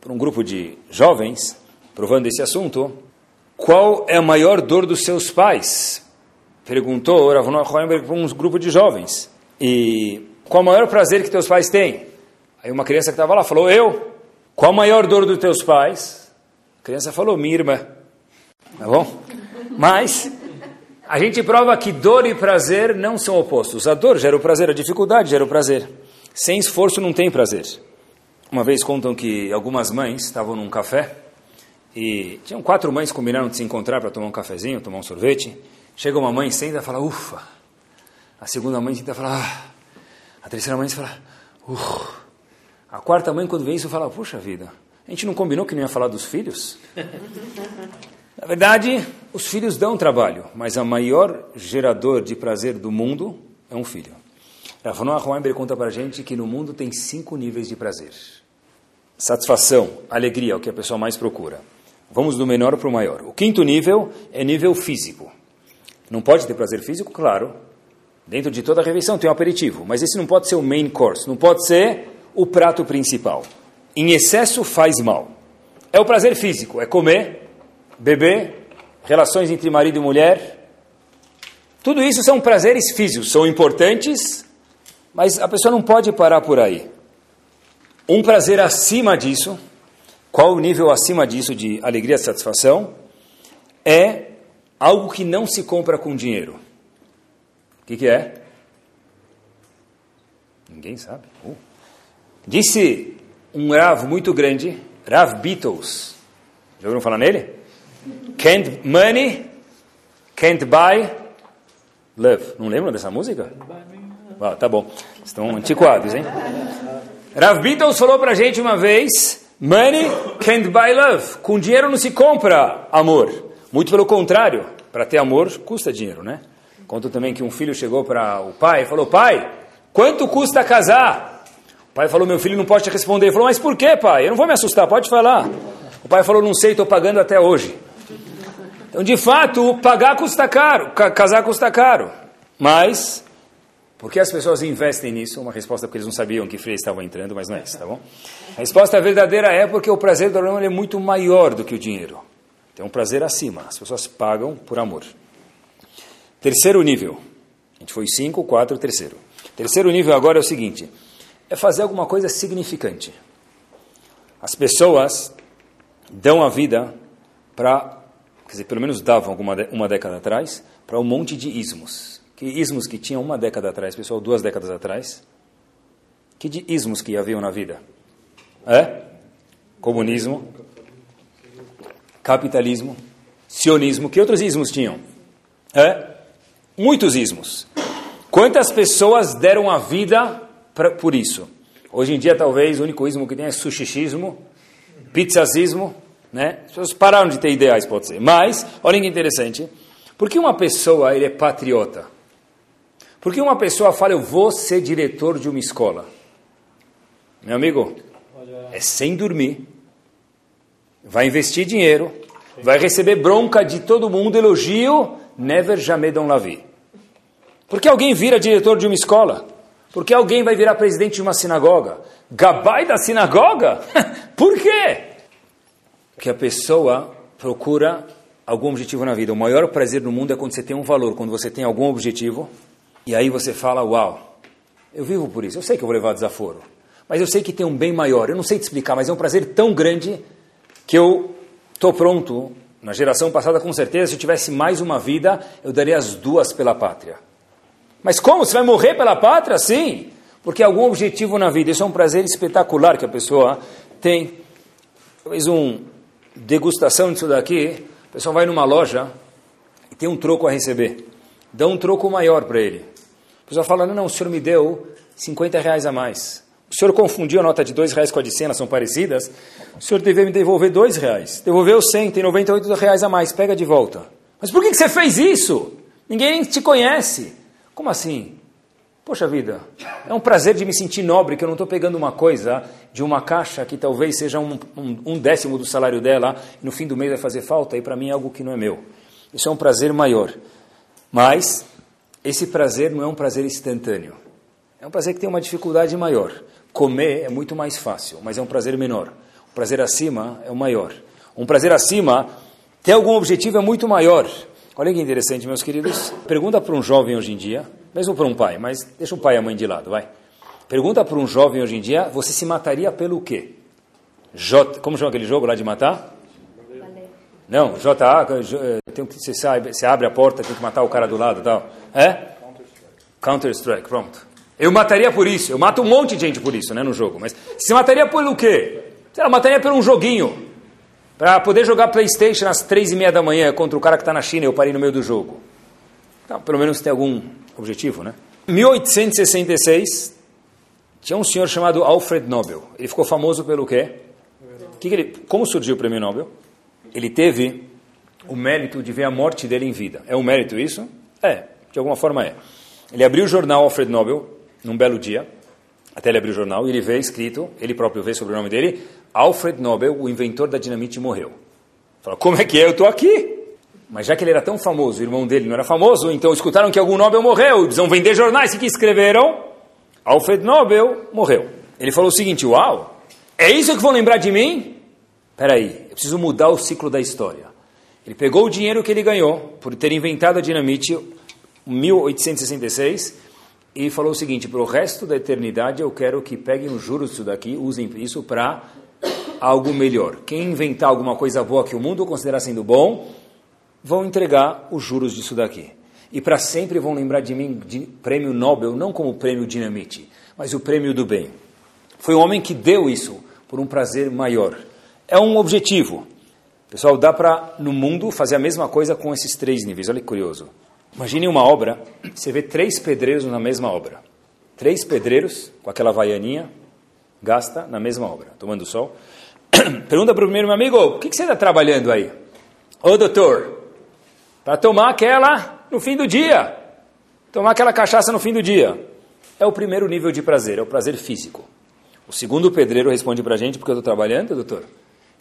para um grupo de jovens provando esse assunto, qual é a maior dor dos seus pais? perguntou Rav Noah para um grupo de jovens, e qual o maior prazer que teus pais têm? Aí uma criança que estava lá falou, eu. Qual a maior dor dos teus pais? A criança falou, minha irmã. Tá bom? Mas a gente prova que dor e prazer não são opostos. A dor gera o prazer, a dificuldade gera o prazer. Sem esforço não tem prazer. Uma vez contam que algumas mães estavam num café e tinham quatro mães combinaram de se encontrar para tomar um cafezinho, tomar um sorvete. Chega uma mãe, senta e fala, ufa. A segunda mãe e fala, ah. A terceira mãe fala, ufa. A quarta mãe, quando vê isso, fala, puxa vida, a gente não combinou que não ia falar dos filhos? Na verdade, os filhos dão trabalho, mas a maior gerador de prazer do mundo é um filho. Rafael Weinberg conta para a gente que no mundo tem cinco níveis de prazer satisfação, alegria, é o que a pessoa mais procura. Vamos do menor para o maior. O quinto nível é nível físico. Não pode ter prazer físico, claro. Dentro de toda a refeição tem um aperitivo, mas esse não pode ser o main course, não pode ser o prato principal. Em excesso faz mal. É o prazer físico, é comer, beber, relações entre marido e mulher. Tudo isso são prazeres físicos, são importantes, mas a pessoa não pode parar por aí. Um prazer acima disso, qual o nível acima disso de alegria e satisfação? É algo que não se compra com dinheiro. O que, que é? Ninguém sabe. Uh. Disse um Rav muito grande, Rav Beatles. Já ouviram falar nele? Can't money, can't buy love. Não lembram dessa música? Ah, tá bom. Estão antiquados, hein? Rav Beatles falou pra gente uma vez: Money can't buy love. Com dinheiro não se compra amor. Muito pelo contrário, para ter amor custa dinheiro, né? Conta também que um filho chegou para o pai e falou: Pai, quanto custa casar? O pai falou: Meu filho não pode te responder. Ele falou: Mas por que, pai? Eu não vou me assustar, pode falar. O pai falou: Não sei, estou pagando até hoje. Então, de fato, pagar custa caro, casar custa caro. Mas por que as pessoas investem nisso? Uma resposta porque eles não sabiam que freio estava entrando, mas não é isso, tá bom? A resposta verdadeira é porque o prazer do amor é muito maior do que o dinheiro. Tem um prazer acima. As pessoas pagam por amor. Terceiro nível. A gente foi cinco, quatro, terceiro. Terceiro nível agora é o seguinte: é fazer alguma coisa significante. As pessoas dão a vida para, quer dizer, pelo menos davam alguma uma década atrás, para um monte de ismos que ismos que tinham uma década atrás, pessoal, duas décadas atrás? Que de ismos que haviam na vida? É? Comunismo, capitalismo, sionismo. Que outros ismos tinham? É? Muitos ismos. Quantas pessoas deram a vida pra, por isso? Hoje em dia, talvez, o único ismo que tem é sushichismo, pizzasismo, né? As pessoas pararam de ter ideais, pode ser. Mas, olha que interessante. Por que uma pessoa ele é patriota? Porque uma pessoa fala, eu vou ser diretor de uma escola. Meu amigo, é sem dormir, vai investir dinheiro, vai receber bronca de todo mundo, elogio, never jamais don't lavi. Porque alguém vira diretor de uma escola? Porque alguém vai virar presidente de uma sinagoga? Gabai da sinagoga? Por quê? Porque a pessoa procura algum objetivo na vida. O maior prazer do mundo é quando você tem um valor, quando você tem algum objetivo e aí você fala, uau, eu vivo por isso, eu sei que eu vou levar desaforo, mas eu sei que tem um bem maior, eu não sei te explicar, mas é um prazer tão grande que eu estou pronto, na geração passada com certeza, se eu tivesse mais uma vida, eu daria as duas pela pátria. Mas como? Você vai morrer pela pátria? Sim, porque algum objetivo na vida, isso é um prazer espetacular que a pessoa tem. Talvez um degustação disso daqui, a pessoa vai numa loja e tem um troco a receber. Dá um troco maior para ele pessoa fala, não, não, o senhor me deu 50 reais a mais. O senhor confundiu a nota de dois reais com a de 100, elas são parecidas. O senhor deve me devolver dois reais. Devolveu 100, tem 98 reais a mais, pega de volta. Mas por que, que você fez isso? Ninguém te conhece. Como assim? Poxa vida, é um prazer de me sentir nobre que eu não estou pegando uma coisa de uma caixa que talvez seja um, um, um, décimo do salário dela e no fim do mês vai fazer falta e para mim é algo que não é meu. Isso é um prazer maior. Mas esse prazer não é um prazer instantâneo. É um prazer que tem uma dificuldade maior. Comer é muito mais fácil, mas é um prazer menor. O prazer acima é o maior. Um prazer acima, ter algum objetivo é muito maior. Olha que interessante, meus queridos. Pergunta para um jovem hoje em dia, mesmo para um pai, mas deixa o pai e a mãe de lado, vai. Pergunta para um jovem hoje em dia, você se mataria pelo quê? J, como chama aquele jogo lá de matar? Não, JA, eh, tem que, você, sabe, você abre a porta, tem que matar o cara do lado e tal. É? Counter-Strike, pronto. Eu mataria por isso, eu mato um monte de gente por isso, né, no jogo. Mas você mataria pelo quê? Você mataria por um joguinho. Para poder jogar Playstation às três e meia da manhã contra o cara que está na China e eu parei no meio do jogo. Então, pelo menos tem algum objetivo, né? 1866, tinha um senhor chamado Alfred Nobel. Ele ficou famoso pelo quê? Que que ele, como surgiu o prêmio Nobel? Ele teve o mérito de ver a morte dele em vida. É um mérito isso? É, de alguma forma é. Ele abriu o jornal Alfred Nobel num belo dia, até ele abrir o jornal, e ele vê escrito, ele próprio vê sobre o nome dele, Alfred Nobel, o inventor da dinamite, morreu. Fala, como é que é? Eu estou aqui. Mas já que ele era tão famoso, o irmão dele não era famoso, então escutaram que algum Nobel morreu, vão vender jornais, o que escreveram? Alfred Nobel morreu. Ele falou o seguinte, uau, é isso que vão lembrar de mim? Peraí, eu preciso mudar o ciclo da história. Ele pegou o dinheiro que ele ganhou por ter inventado a dinamite 1866 e falou o seguinte, para o resto da eternidade eu quero que peguem os juros disso daqui, usem isso para algo melhor. Quem inventar alguma coisa boa que o mundo considera sendo bom, vão entregar os juros disso daqui. E para sempre vão lembrar de mim de prêmio Nobel, não como prêmio Dinamite, mas o prêmio do bem. Foi um homem que deu isso por um prazer maior. É um objetivo. Pessoal, dá para no mundo fazer a mesma coisa com esses três níveis. Olha que curioso. Imagine uma obra, você vê três pedreiros na mesma obra. Três pedreiros com aquela vaianinha, gasta na mesma obra, tomando sol. Pergunta para o primeiro meu amigo, o que, que você está trabalhando aí? Ô doutor, para tomar aquela no fim do dia. Tomar aquela cachaça no fim do dia. É o primeiro nível de prazer, é o prazer físico. O segundo pedreiro responde para a gente, porque eu estou trabalhando, doutor.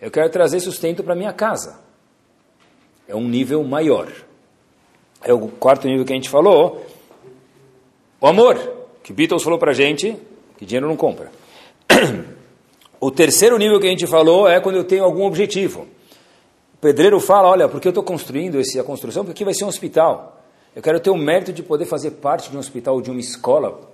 Eu quero trazer sustento para minha casa. É um nível maior. É o quarto nível que a gente falou. O amor, que Beatles falou para a gente, que dinheiro não compra. O terceiro nível que a gente falou é quando eu tenho algum objetivo. O pedreiro fala, olha, porque eu estou construindo essa construção, porque aqui vai ser um hospital. Eu quero ter o mérito de poder fazer parte de um hospital ou de uma escola.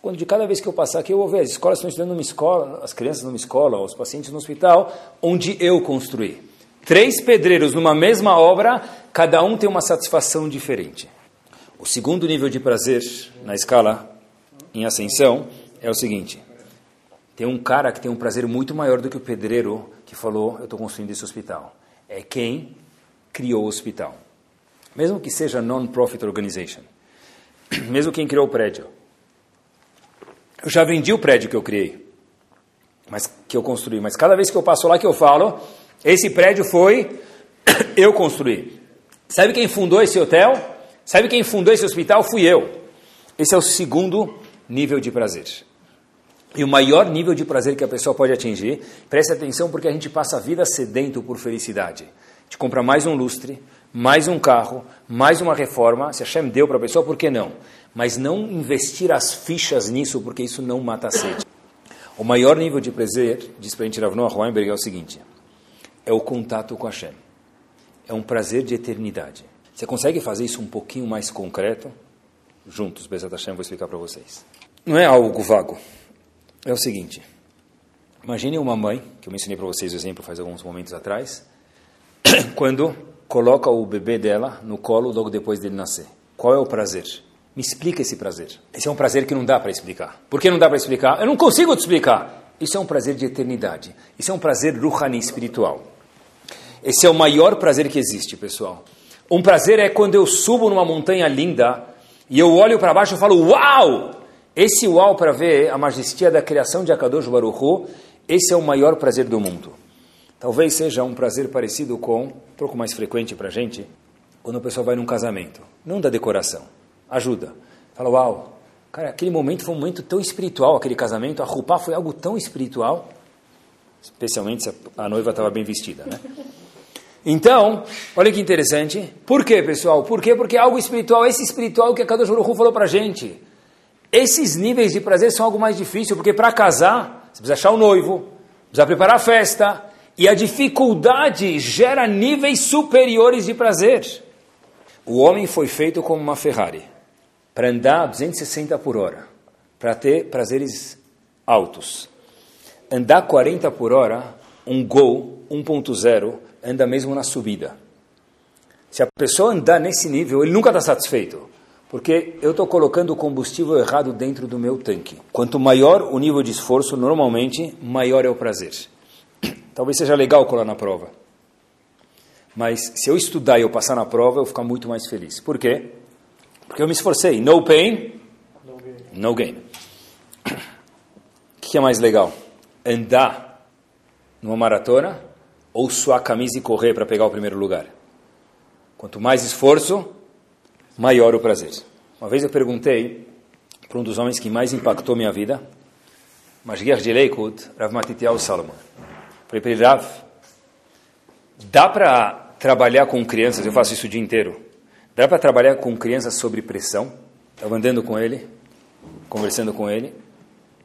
Quando de cada vez que eu passar aqui, eu vou ver, as escolas estão estudando numa escola, as crianças numa escola, os pacientes no hospital, onde eu construí. Três pedreiros numa mesma obra, cada um tem uma satisfação diferente. O segundo nível de prazer na escala em ascensão é o seguinte: tem um cara que tem um prazer muito maior do que o pedreiro que falou: Eu estou construindo esse hospital. É quem criou o hospital. Mesmo que seja non-profit organization. Mesmo quem criou o prédio. Eu já vendi o prédio que eu criei, mas que eu construí. Mas cada vez que eu passo lá que eu falo, esse prédio foi eu construí. Sabe quem fundou esse hotel? Sabe quem fundou esse hospital? Fui eu. Esse é o segundo nível de prazer. E o maior nível de prazer que a pessoa pode atingir, preste atenção porque a gente passa a vida sedento por felicidade. A gente compra mais um lustre, mais um carro, mais uma reforma. Se a Shem deu para a pessoa, por que não? Mas não investir as fichas nisso, porque isso não mata a sede. O maior nível de prazer, diz para a gente Rav Noah Weinberg, é o seguinte: é o contato com a Shem. É um prazer de eternidade. Você consegue fazer isso um pouquinho mais concreto? Juntos, Bezat Hashem, vou explicar para vocês. Não é algo vago é o seguinte: imagine uma mãe, que eu mencionei para vocês o exemplo faz alguns momentos atrás, quando coloca o bebê dela no colo logo depois dele nascer. Qual é o prazer? Me explica esse prazer. Esse é um prazer que não dá para explicar. Por que não dá para explicar? Eu não consigo te explicar. Isso é um prazer de eternidade. Isso é um prazer ruhani espiritual. Esse é o maior prazer que existe, pessoal. Um prazer é quando eu subo numa montanha linda e eu olho para baixo e falo: Uau! Esse uau para ver a majestia da criação de Akadosh Baruch esse é o maior prazer do mundo. Talvez seja um prazer parecido com, um pouco mais frequente para a gente, quando a pessoa vai num casamento. Não da decoração, ajuda. Fala, uau, cara, aquele momento foi um momento tão espiritual, aquele casamento, a roupa foi algo tão espiritual, especialmente se a noiva estava bem vestida, né? Então, olha que interessante. Por quê, pessoal? Por quê? Porque é algo espiritual, esse espiritual que a Kadosh Baruch falou para a gente. Esses níveis de prazer são algo mais difícil, porque para casar, você precisa achar o noivo, precisa preparar a festa, e a dificuldade gera níveis superiores de prazer. O homem foi feito como uma Ferrari, para andar a 260 por hora, para ter prazeres altos. Andar 40 por hora, um Gol 1.0 anda mesmo na subida. Se a pessoa andar nesse nível, ele nunca está satisfeito. Porque eu estou colocando o combustível errado dentro do meu tanque. Quanto maior o nível de esforço, normalmente, maior é o prazer. Talvez seja legal colar na prova. Mas se eu estudar e eu passar na prova, eu vou ficar muito mais feliz. Por quê? Porque eu me esforcei. No pain, no gain. O que é mais legal? Andar numa maratona ou suar a camisa e correr para pegar o primeiro lugar? Quanto mais esforço, maior o prazer. Uma vez eu perguntei para um dos homens que mais impactou minha vida, Mashgiach de Leikut, Rav Matitiel Salomon. Falei para ele, Rav, dá para trabalhar com crianças, eu faço isso o dia inteiro, dá para trabalhar com crianças sobre pressão? Estava andando com ele, conversando com ele,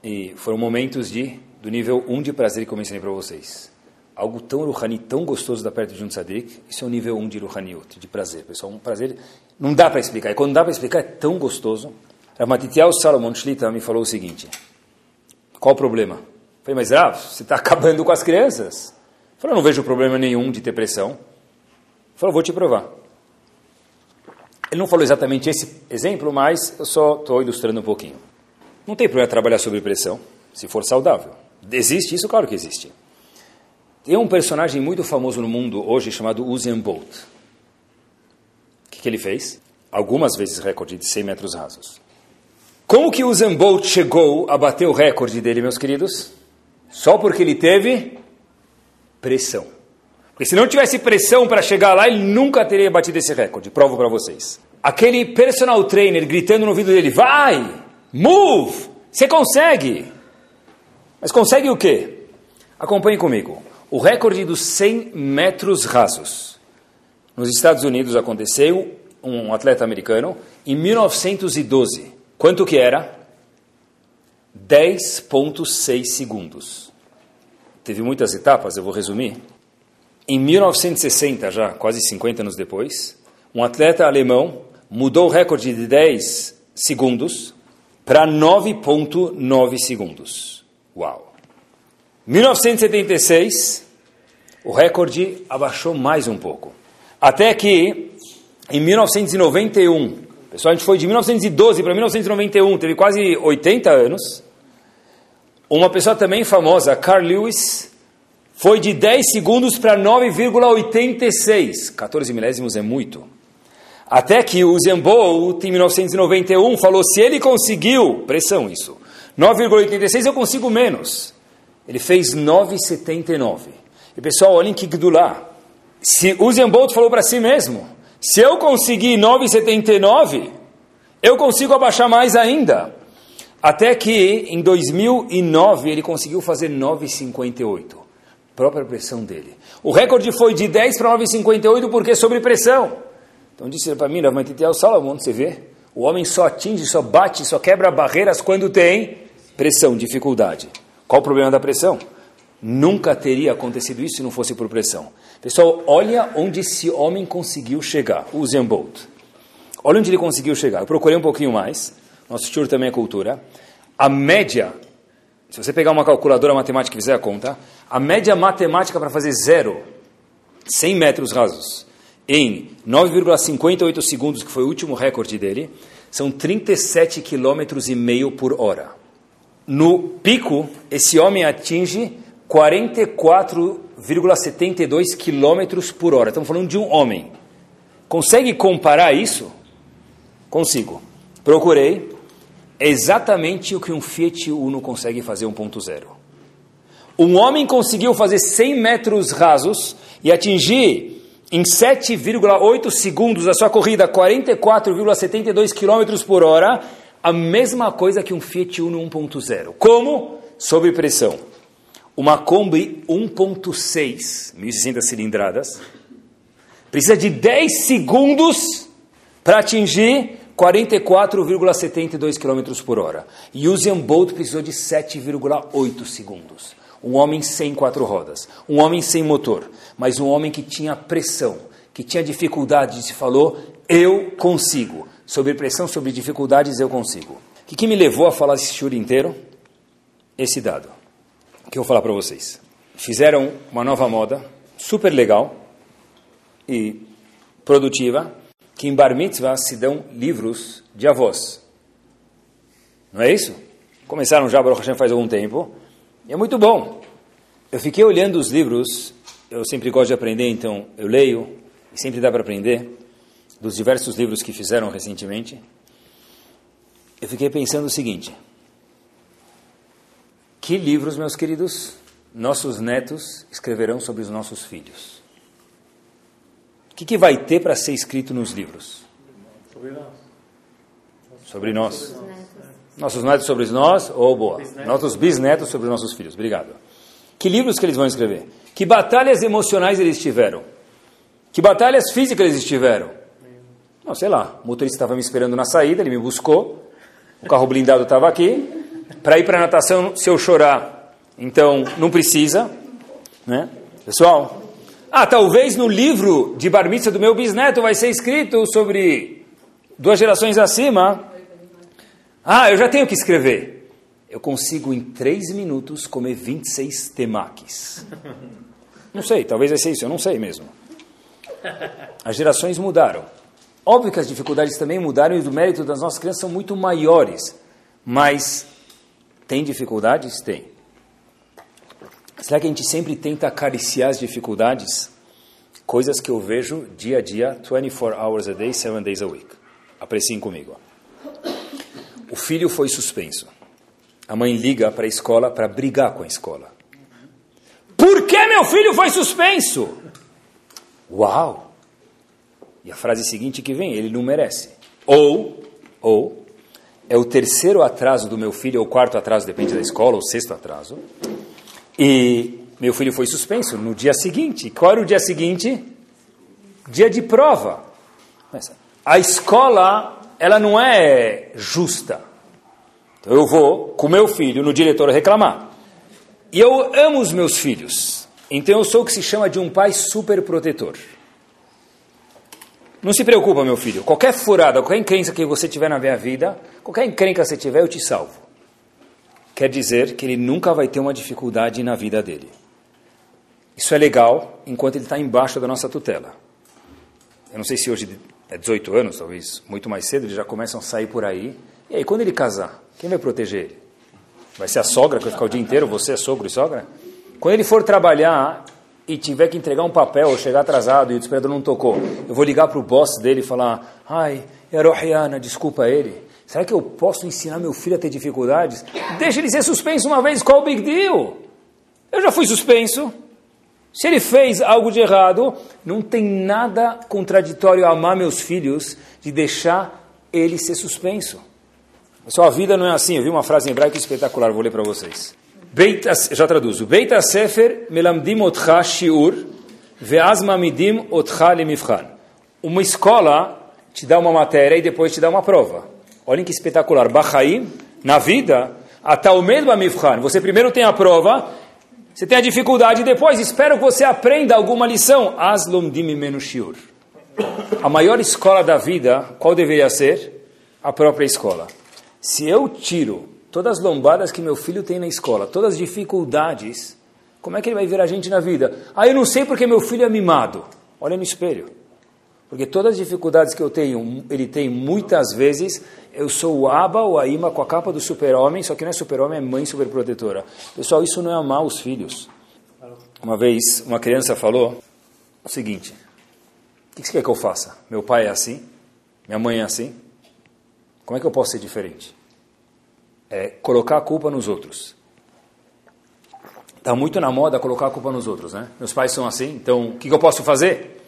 e foram momentos de do nível 1 de prazer que eu mencionei para vocês. Algo tão ruhani, tão gostoso da perto de um tzadik, isso é o nível 1 de ruhaniut, de prazer. Pessoal, um prazer, não dá para explicar. E quando dá para explicar, é tão gostoso. Ramatitiel Salomon Shlita me falou o seguinte, qual o problema? Eu falei, mas Rav, você está acabando com as crianças. Eu falei, não vejo problema nenhum de ter pressão falou, vou te provar. Ele não falou exatamente esse exemplo, mas eu só estou ilustrando um pouquinho. Não tem problema trabalhar sob pressão, se for saudável. Existe isso? Claro que existe. Tem um personagem muito famoso no mundo hoje chamado Usain Bolt. O que, que ele fez? Algumas vezes recorde de 100 metros rasos. Como que Usain Bolt chegou a bater o recorde dele, meus queridos? Só porque ele teve pressão. Porque se não tivesse pressão para chegar lá, ele nunca teria batido esse recorde. Provo para vocês. Aquele personal trainer gritando no ouvido dele: Vai! Move! Você consegue! Mas consegue o quê? Acompanhe comigo. O recorde dos 100 metros rasos. Nos Estados Unidos aconteceu um atleta americano em 1912. Quanto que era? 10.6 segundos. Teve muitas etapas, eu vou resumir. Em 1960, já quase 50 anos depois, um atleta alemão mudou o recorde de 10 segundos para 9,9 segundos. Uau! 1976, o recorde abaixou mais um pouco. Até que, em 1991, pessoal, a gente foi de 1912 para 1991, teve quase 80 anos. Uma pessoa também famosa, Carl Lewis, foi de 10 segundos para 9,86. 14 milésimos é muito. Até que o Usain Bolt, em 1991, falou, se ele conseguiu, pressão isso, 9,86 eu consigo menos. Ele fez 9,79. E pessoal, olhem que lá. Se Usain Bolt falou para si mesmo, se eu conseguir 9,79, eu consigo abaixar mais ainda. Até que em 2009 ele conseguiu fazer 9,58 própria pressão dele. O recorde foi de 10 para 9,58 porque sobre pressão. Então disse para mim, Rav Salomão, você vê, o homem só atinge, só bate, só quebra barreiras quando tem pressão, dificuldade. Qual o problema da pressão? Nunca teria acontecido isso se não fosse por pressão. Pessoal, olha onde esse homem conseguiu chegar, o Usain Bolt. Olha onde ele conseguiu chegar. Eu procurei um pouquinho mais, nosso tour também é cultura. A média se você pegar uma calculadora matemática e fizer a conta, a média matemática para fazer zero, 100 metros rasos, em 9,58 segundos, que foi o último recorde dele, são 37 km e meio por hora. No pico, esse homem atinge 44,72 km por hora. Estamos falando de um homem. Consegue comparar isso? Consigo. Procurei, é exatamente o que um Fiat Uno consegue fazer 1.0. Um homem conseguiu fazer 100 metros rasos e atingir em 7,8 segundos a sua corrida 44,72 km por hora, a mesma coisa que um Fiat Uno 1.0. Como? Sob pressão. Uma Kombi 1.6, 1.600 cilindradas, precisa de 10 segundos para atingir 44,72 km por hora. E Usain Bolt precisou de 7,8 segundos. Um homem sem quatro rodas, um homem sem motor, mas um homem que tinha pressão, que tinha dificuldades e falou, eu consigo. Sobre pressão, sobre dificuldades, eu consigo. O que, que me levou a falar esse shur inteiro? Esse dado, que eu vou falar para vocês. Fizeram uma nova moda, super legal e produtiva, que em bar mitzvah se dão livros de avós. Não é isso? Começaram já, Baruch Hashem, faz algum tempo. E é muito bom. Eu fiquei olhando os livros, eu sempre gosto de aprender, então eu leio, e sempre dá para aprender, dos diversos livros que fizeram recentemente. Eu fiquei pensando o seguinte: que livros, meus queridos, nossos netos escreverão sobre os nossos filhos? O que, que vai ter para ser escrito nos livros? Sobre nós. Sobre nós. Nossos netos sobre nós, ou oh, boa. Nossos bisnetos sobre os nossos filhos. Obrigado. Que livros que eles vão escrever? Que batalhas emocionais eles tiveram? Que batalhas físicas eles tiveram? Não, sei lá. O motorista estava me esperando na saída, ele me buscou. O carro blindado estava aqui. Para ir para a natação, se eu chorar, então não precisa. Né? Pessoal, ah, talvez no livro de bar do meu bisneto vai ser escrito sobre duas gerações acima ah, eu já tenho que escrever. Eu consigo em três minutos comer 26 temaques. Não sei, talvez vai ser isso, eu não sei mesmo. As gerações mudaram. Óbvio que as dificuldades também mudaram e o mérito das nossas crianças são muito maiores. Mas tem dificuldades? Tem. Será que a gente sempre tenta acariciar as dificuldades? Coisas que eu vejo dia a dia, 24 hours a day, 7 days a week. Apreciem comigo. O filho foi suspenso. A mãe liga para a escola para brigar com a escola. Por que meu filho foi suspenso? Uau! E a frase seguinte que vem, ele não merece. Ou, ou, é o terceiro atraso do meu filho, ou o quarto atraso, depende da escola, ou o sexto atraso. E meu filho foi suspenso no dia seguinte. Qual era o dia seguinte? Dia de prova. A escola ela não é justa. Então eu vou com meu filho no diretor reclamar. E eu amo os meus filhos. Então eu sou o que se chama de um pai super protetor. Não se preocupa, meu filho. Qualquer furada, qualquer encrenca que você tiver na minha vida, qualquer encrenca que você tiver, eu te salvo. Quer dizer que ele nunca vai ter uma dificuldade na vida dele. Isso é legal enquanto ele está embaixo da nossa tutela. Eu não sei se hoje é 18 anos, talvez muito mais cedo, eles já começam a sair por aí. E aí, quando ele casar, quem vai proteger ele? Vai ser a sogra que vai ficar o dia inteiro, você é sogro e sogra? Quando ele for trabalhar e tiver que entregar um papel ou chegar atrasado e o desesperador não tocou, eu vou ligar para o boss dele e falar, ai, Yarohiana, desculpa ele. Será que eu posso ensinar meu filho a ter dificuldades? Deixa ele ser suspenso uma vez, qual o big deal? Eu já fui suspenso. Se ele fez algo de errado, não tem nada contraditório a amar meus filhos de deixar ele ser suspenso. Sua vida não é assim. Eu vi uma frase em hebraico espetacular, vou ler para vocês. Beita, já traduzo. Beita sefer melamdim otcha shiur ve'az mamidim otcha lemivchan. Uma escola te dá uma matéria e depois te dá uma prova. Olhem que espetacular. Bachaim, na vida, mesmo mivchan. Você primeiro tem a prova você tem a dificuldade depois, espero que você aprenda alguma lição. Aslum dimimenu shiur. A maior escola da vida, qual deveria ser? A própria escola. Se eu tiro todas as lombadas que meu filho tem na escola, todas as dificuldades, como é que ele vai ver a gente na vida? Ah, eu não sei porque meu filho é mimado. Olha no espelho. Porque todas as dificuldades que eu tenho, ele tem muitas vezes, eu sou o Aba ou a Ima com a capa do super-homem, só que não é super-homem, é mãe superprotetora. Pessoal, isso não é amar os filhos. Uma vez, uma criança falou o seguinte: O que você quer que eu faça? Meu pai é assim? Minha mãe é assim? Como é que eu posso ser diferente? É colocar a culpa nos outros. Está muito na moda colocar a culpa nos outros, né? Meus pais são assim, então o que, que eu posso fazer?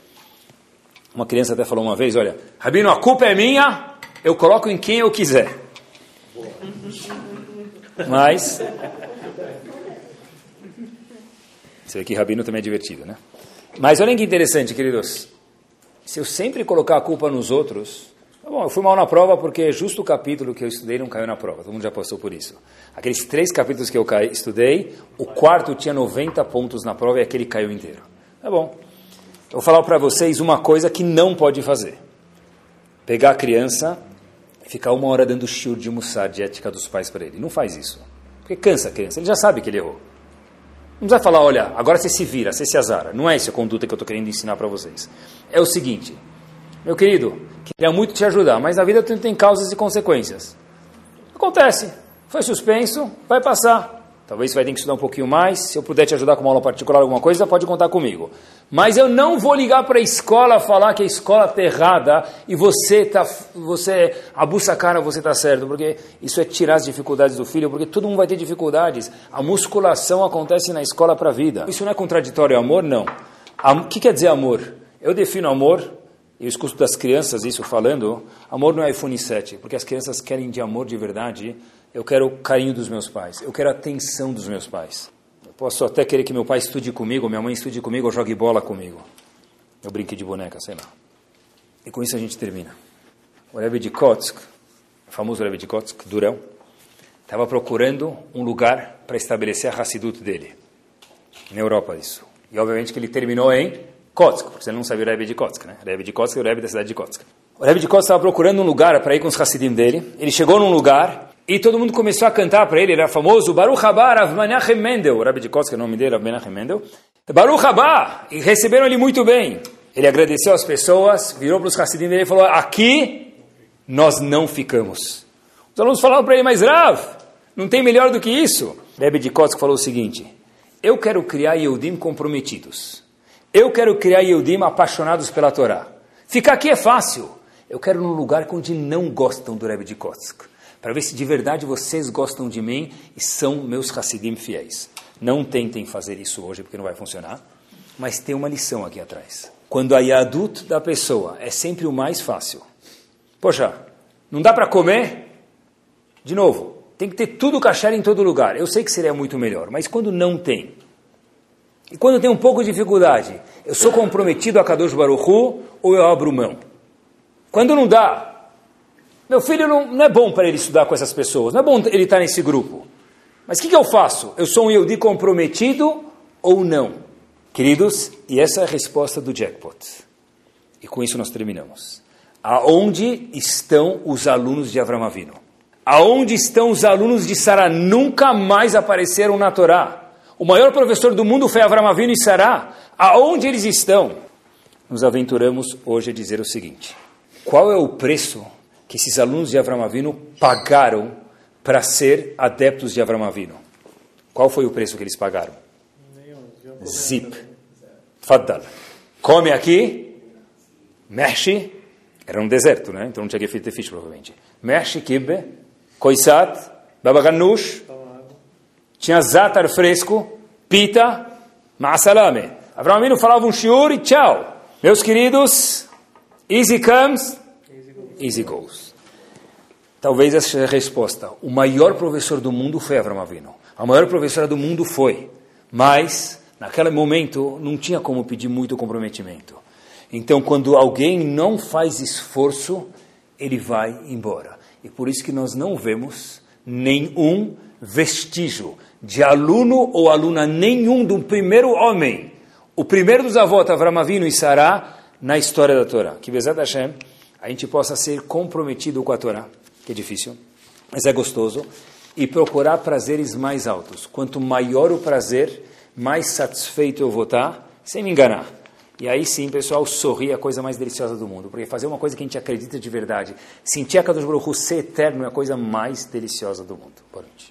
Uma criança até falou uma vez, olha, Rabino, a culpa é minha, eu coloco em quem eu quiser. Mas... Você vê que Rabino também é divertido, né? Mas olhem que interessante, queridos. Se eu sempre colocar a culpa nos outros... Bom, eu fui mal na prova porque justo o capítulo que eu estudei não caiu na prova. Todo mundo já passou por isso. Aqueles três capítulos que eu estudei, o quarto tinha 90 pontos na prova e aquele caiu inteiro. Tá bom. Eu vou falar para vocês uma coisa que não pode fazer. Pegar a criança e ficar uma hora dando shiur de mussar, de ética dos pais para ele. Não faz isso. Porque cansa a criança, ele já sabe que ele errou. Não precisa falar, olha, agora você se vira, você se azara. Não é essa a conduta que eu estou querendo ensinar para vocês. É o seguinte, meu querido, queria muito te ajudar, mas a vida tem causas e consequências. Acontece, foi suspenso, vai passar. Talvez você vai ter que estudar um pouquinho mais. Se eu puder te ajudar com uma aula particular, alguma coisa, pode contar comigo. Mas eu não vou ligar para a escola falar que a escola está errada e você tá, você abusa a cara, você está certo, porque isso é tirar as dificuldades do filho, porque todo mundo vai ter dificuldades. A musculação acontece na escola para a vida. Isso não é contraditório ao amor, não. O que quer dizer amor? Eu defino amor, eu escuto das crianças isso falando, amor não é iPhone 7, porque as crianças querem de amor de verdade eu quero o carinho dos meus pais. Eu quero a atenção dos meus pais. Eu posso até querer que meu pai estude comigo, minha mãe estude comigo, ou jogue bola comigo. Eu brinque de boneca, sei lá. E com isso a gente termina. O Rebbe de Kotsk, o famoso Rebbe de Kotsk, Durão, estava procurando um lugar para estabelecer a Hassidut dele. Na Europa, isso. E obviamente que ele terminou em Kotsk, porque você não sabia o Rebbe de Kotsk, né? O Rebbe de Kotsk é o Rebbe da cidade de Kotsk. O Rebbe de Kotsk estava procurando um lugar para ir com os Hassidim dele. Ele chegou num lugar e todo mundo começou a cantar para ele, ele era famoso, Baruch Haba Rav Menachem Mendel, o Rabbi de Koska, o nome dele, Rav Menachem Mendel. Baruch Haba, e receberam ele muito bem. Ele agradeceu as pessoas, virou para os Hassidim dele e falou, aqui nós não ficamos. Os alunos falaram para ele, mas Rav, não tem melhor do que isso. Rebbe de Koska falou o seguinte, eu quero criar Yehudim comprometidos. Eu quero criar Yehudim apaixonados pela Torá. Ficar aqui é fácil. Eu quero num lugar onde não gostam do Rebbe de Kotzk para ver se de verdade vocês gostam de mim e são meus Hassidim fiéis. Não tentem fazer isso hoje porque não vai funcionar, mas tem uma lição aqui atrás. Quando a Yadut da pessoa é sempre o mais fácil. Poxa, não dá para comer? De novo, tem que ter tudo kasher em todo lugar. Eu sei que seria muito melhor, mas quando não tem, e quando tem um pouco de dificuldade, eu sou comprometido a Kadosh Baruch Hu, ou eu abro mão? Quando não dá, meu filho não, não é bom para ele estudar com essas pessoas, não é bom ele estar nesse grupo. Mas o que, que, eu faço? Eu sou um Yehudi comprometido ou não? Queridos, e essa é a resposta do jackpot. E com isso nós terminamos. Aonde estão os alunos de Avram Avinu? Aonde estão os alunos de Sará? Nunca mais apareceram na Torá. O maior professor do mundo foi Avram Avinu e Sará. Aonde eles estão? Nos aventuramos hoje a dizer o seguinte: qual é o preço que esses alunos de Avram Avinu pagaram para ser adeptos de Avram Avinu. Qual foi o preço que eles pagaram? Zip. Faddal. Come aqui, mexe, era um deserto, né? Então não tinha que ter fish, provavelmente. Mexe, kibbe, koisat, babaganush, tinha zatar fresco, pita, maasalame. Avram falava um shiur e tchau. Meus queridos, easy comes, easy goes. Talvez essa seja a resposta. O maior professor do mundo foi Avram. A maior professora do mundo foi. Mas, naquele momento, não tinha como pedir muito comprometimento. Então, quando alguém não faz esforço, ele vai embora. E por isso que nós não vemos nenhum vestígio de aluno ou aluna nenhum do primeiro homem, o primeiro dos avós, Avram Avinu e Sará, na história da Torá. Que Bezat Hashem a gente possa ser comprometido com a Torá, que é difícil, mas é gostoso, e procurar prazeres mais altos. Quanto maior o prazer, mais satisfeito eu vou estar, sem me enganar. E aí sim, pessoal, sorrir é a coisa mais deliciosa do mundo. Porque fazer uma coisa que a gente acredita de verdade, sentir a Kadosh Baruch ser eterno é a coisa mais deliciosa do mundo. Boa noite.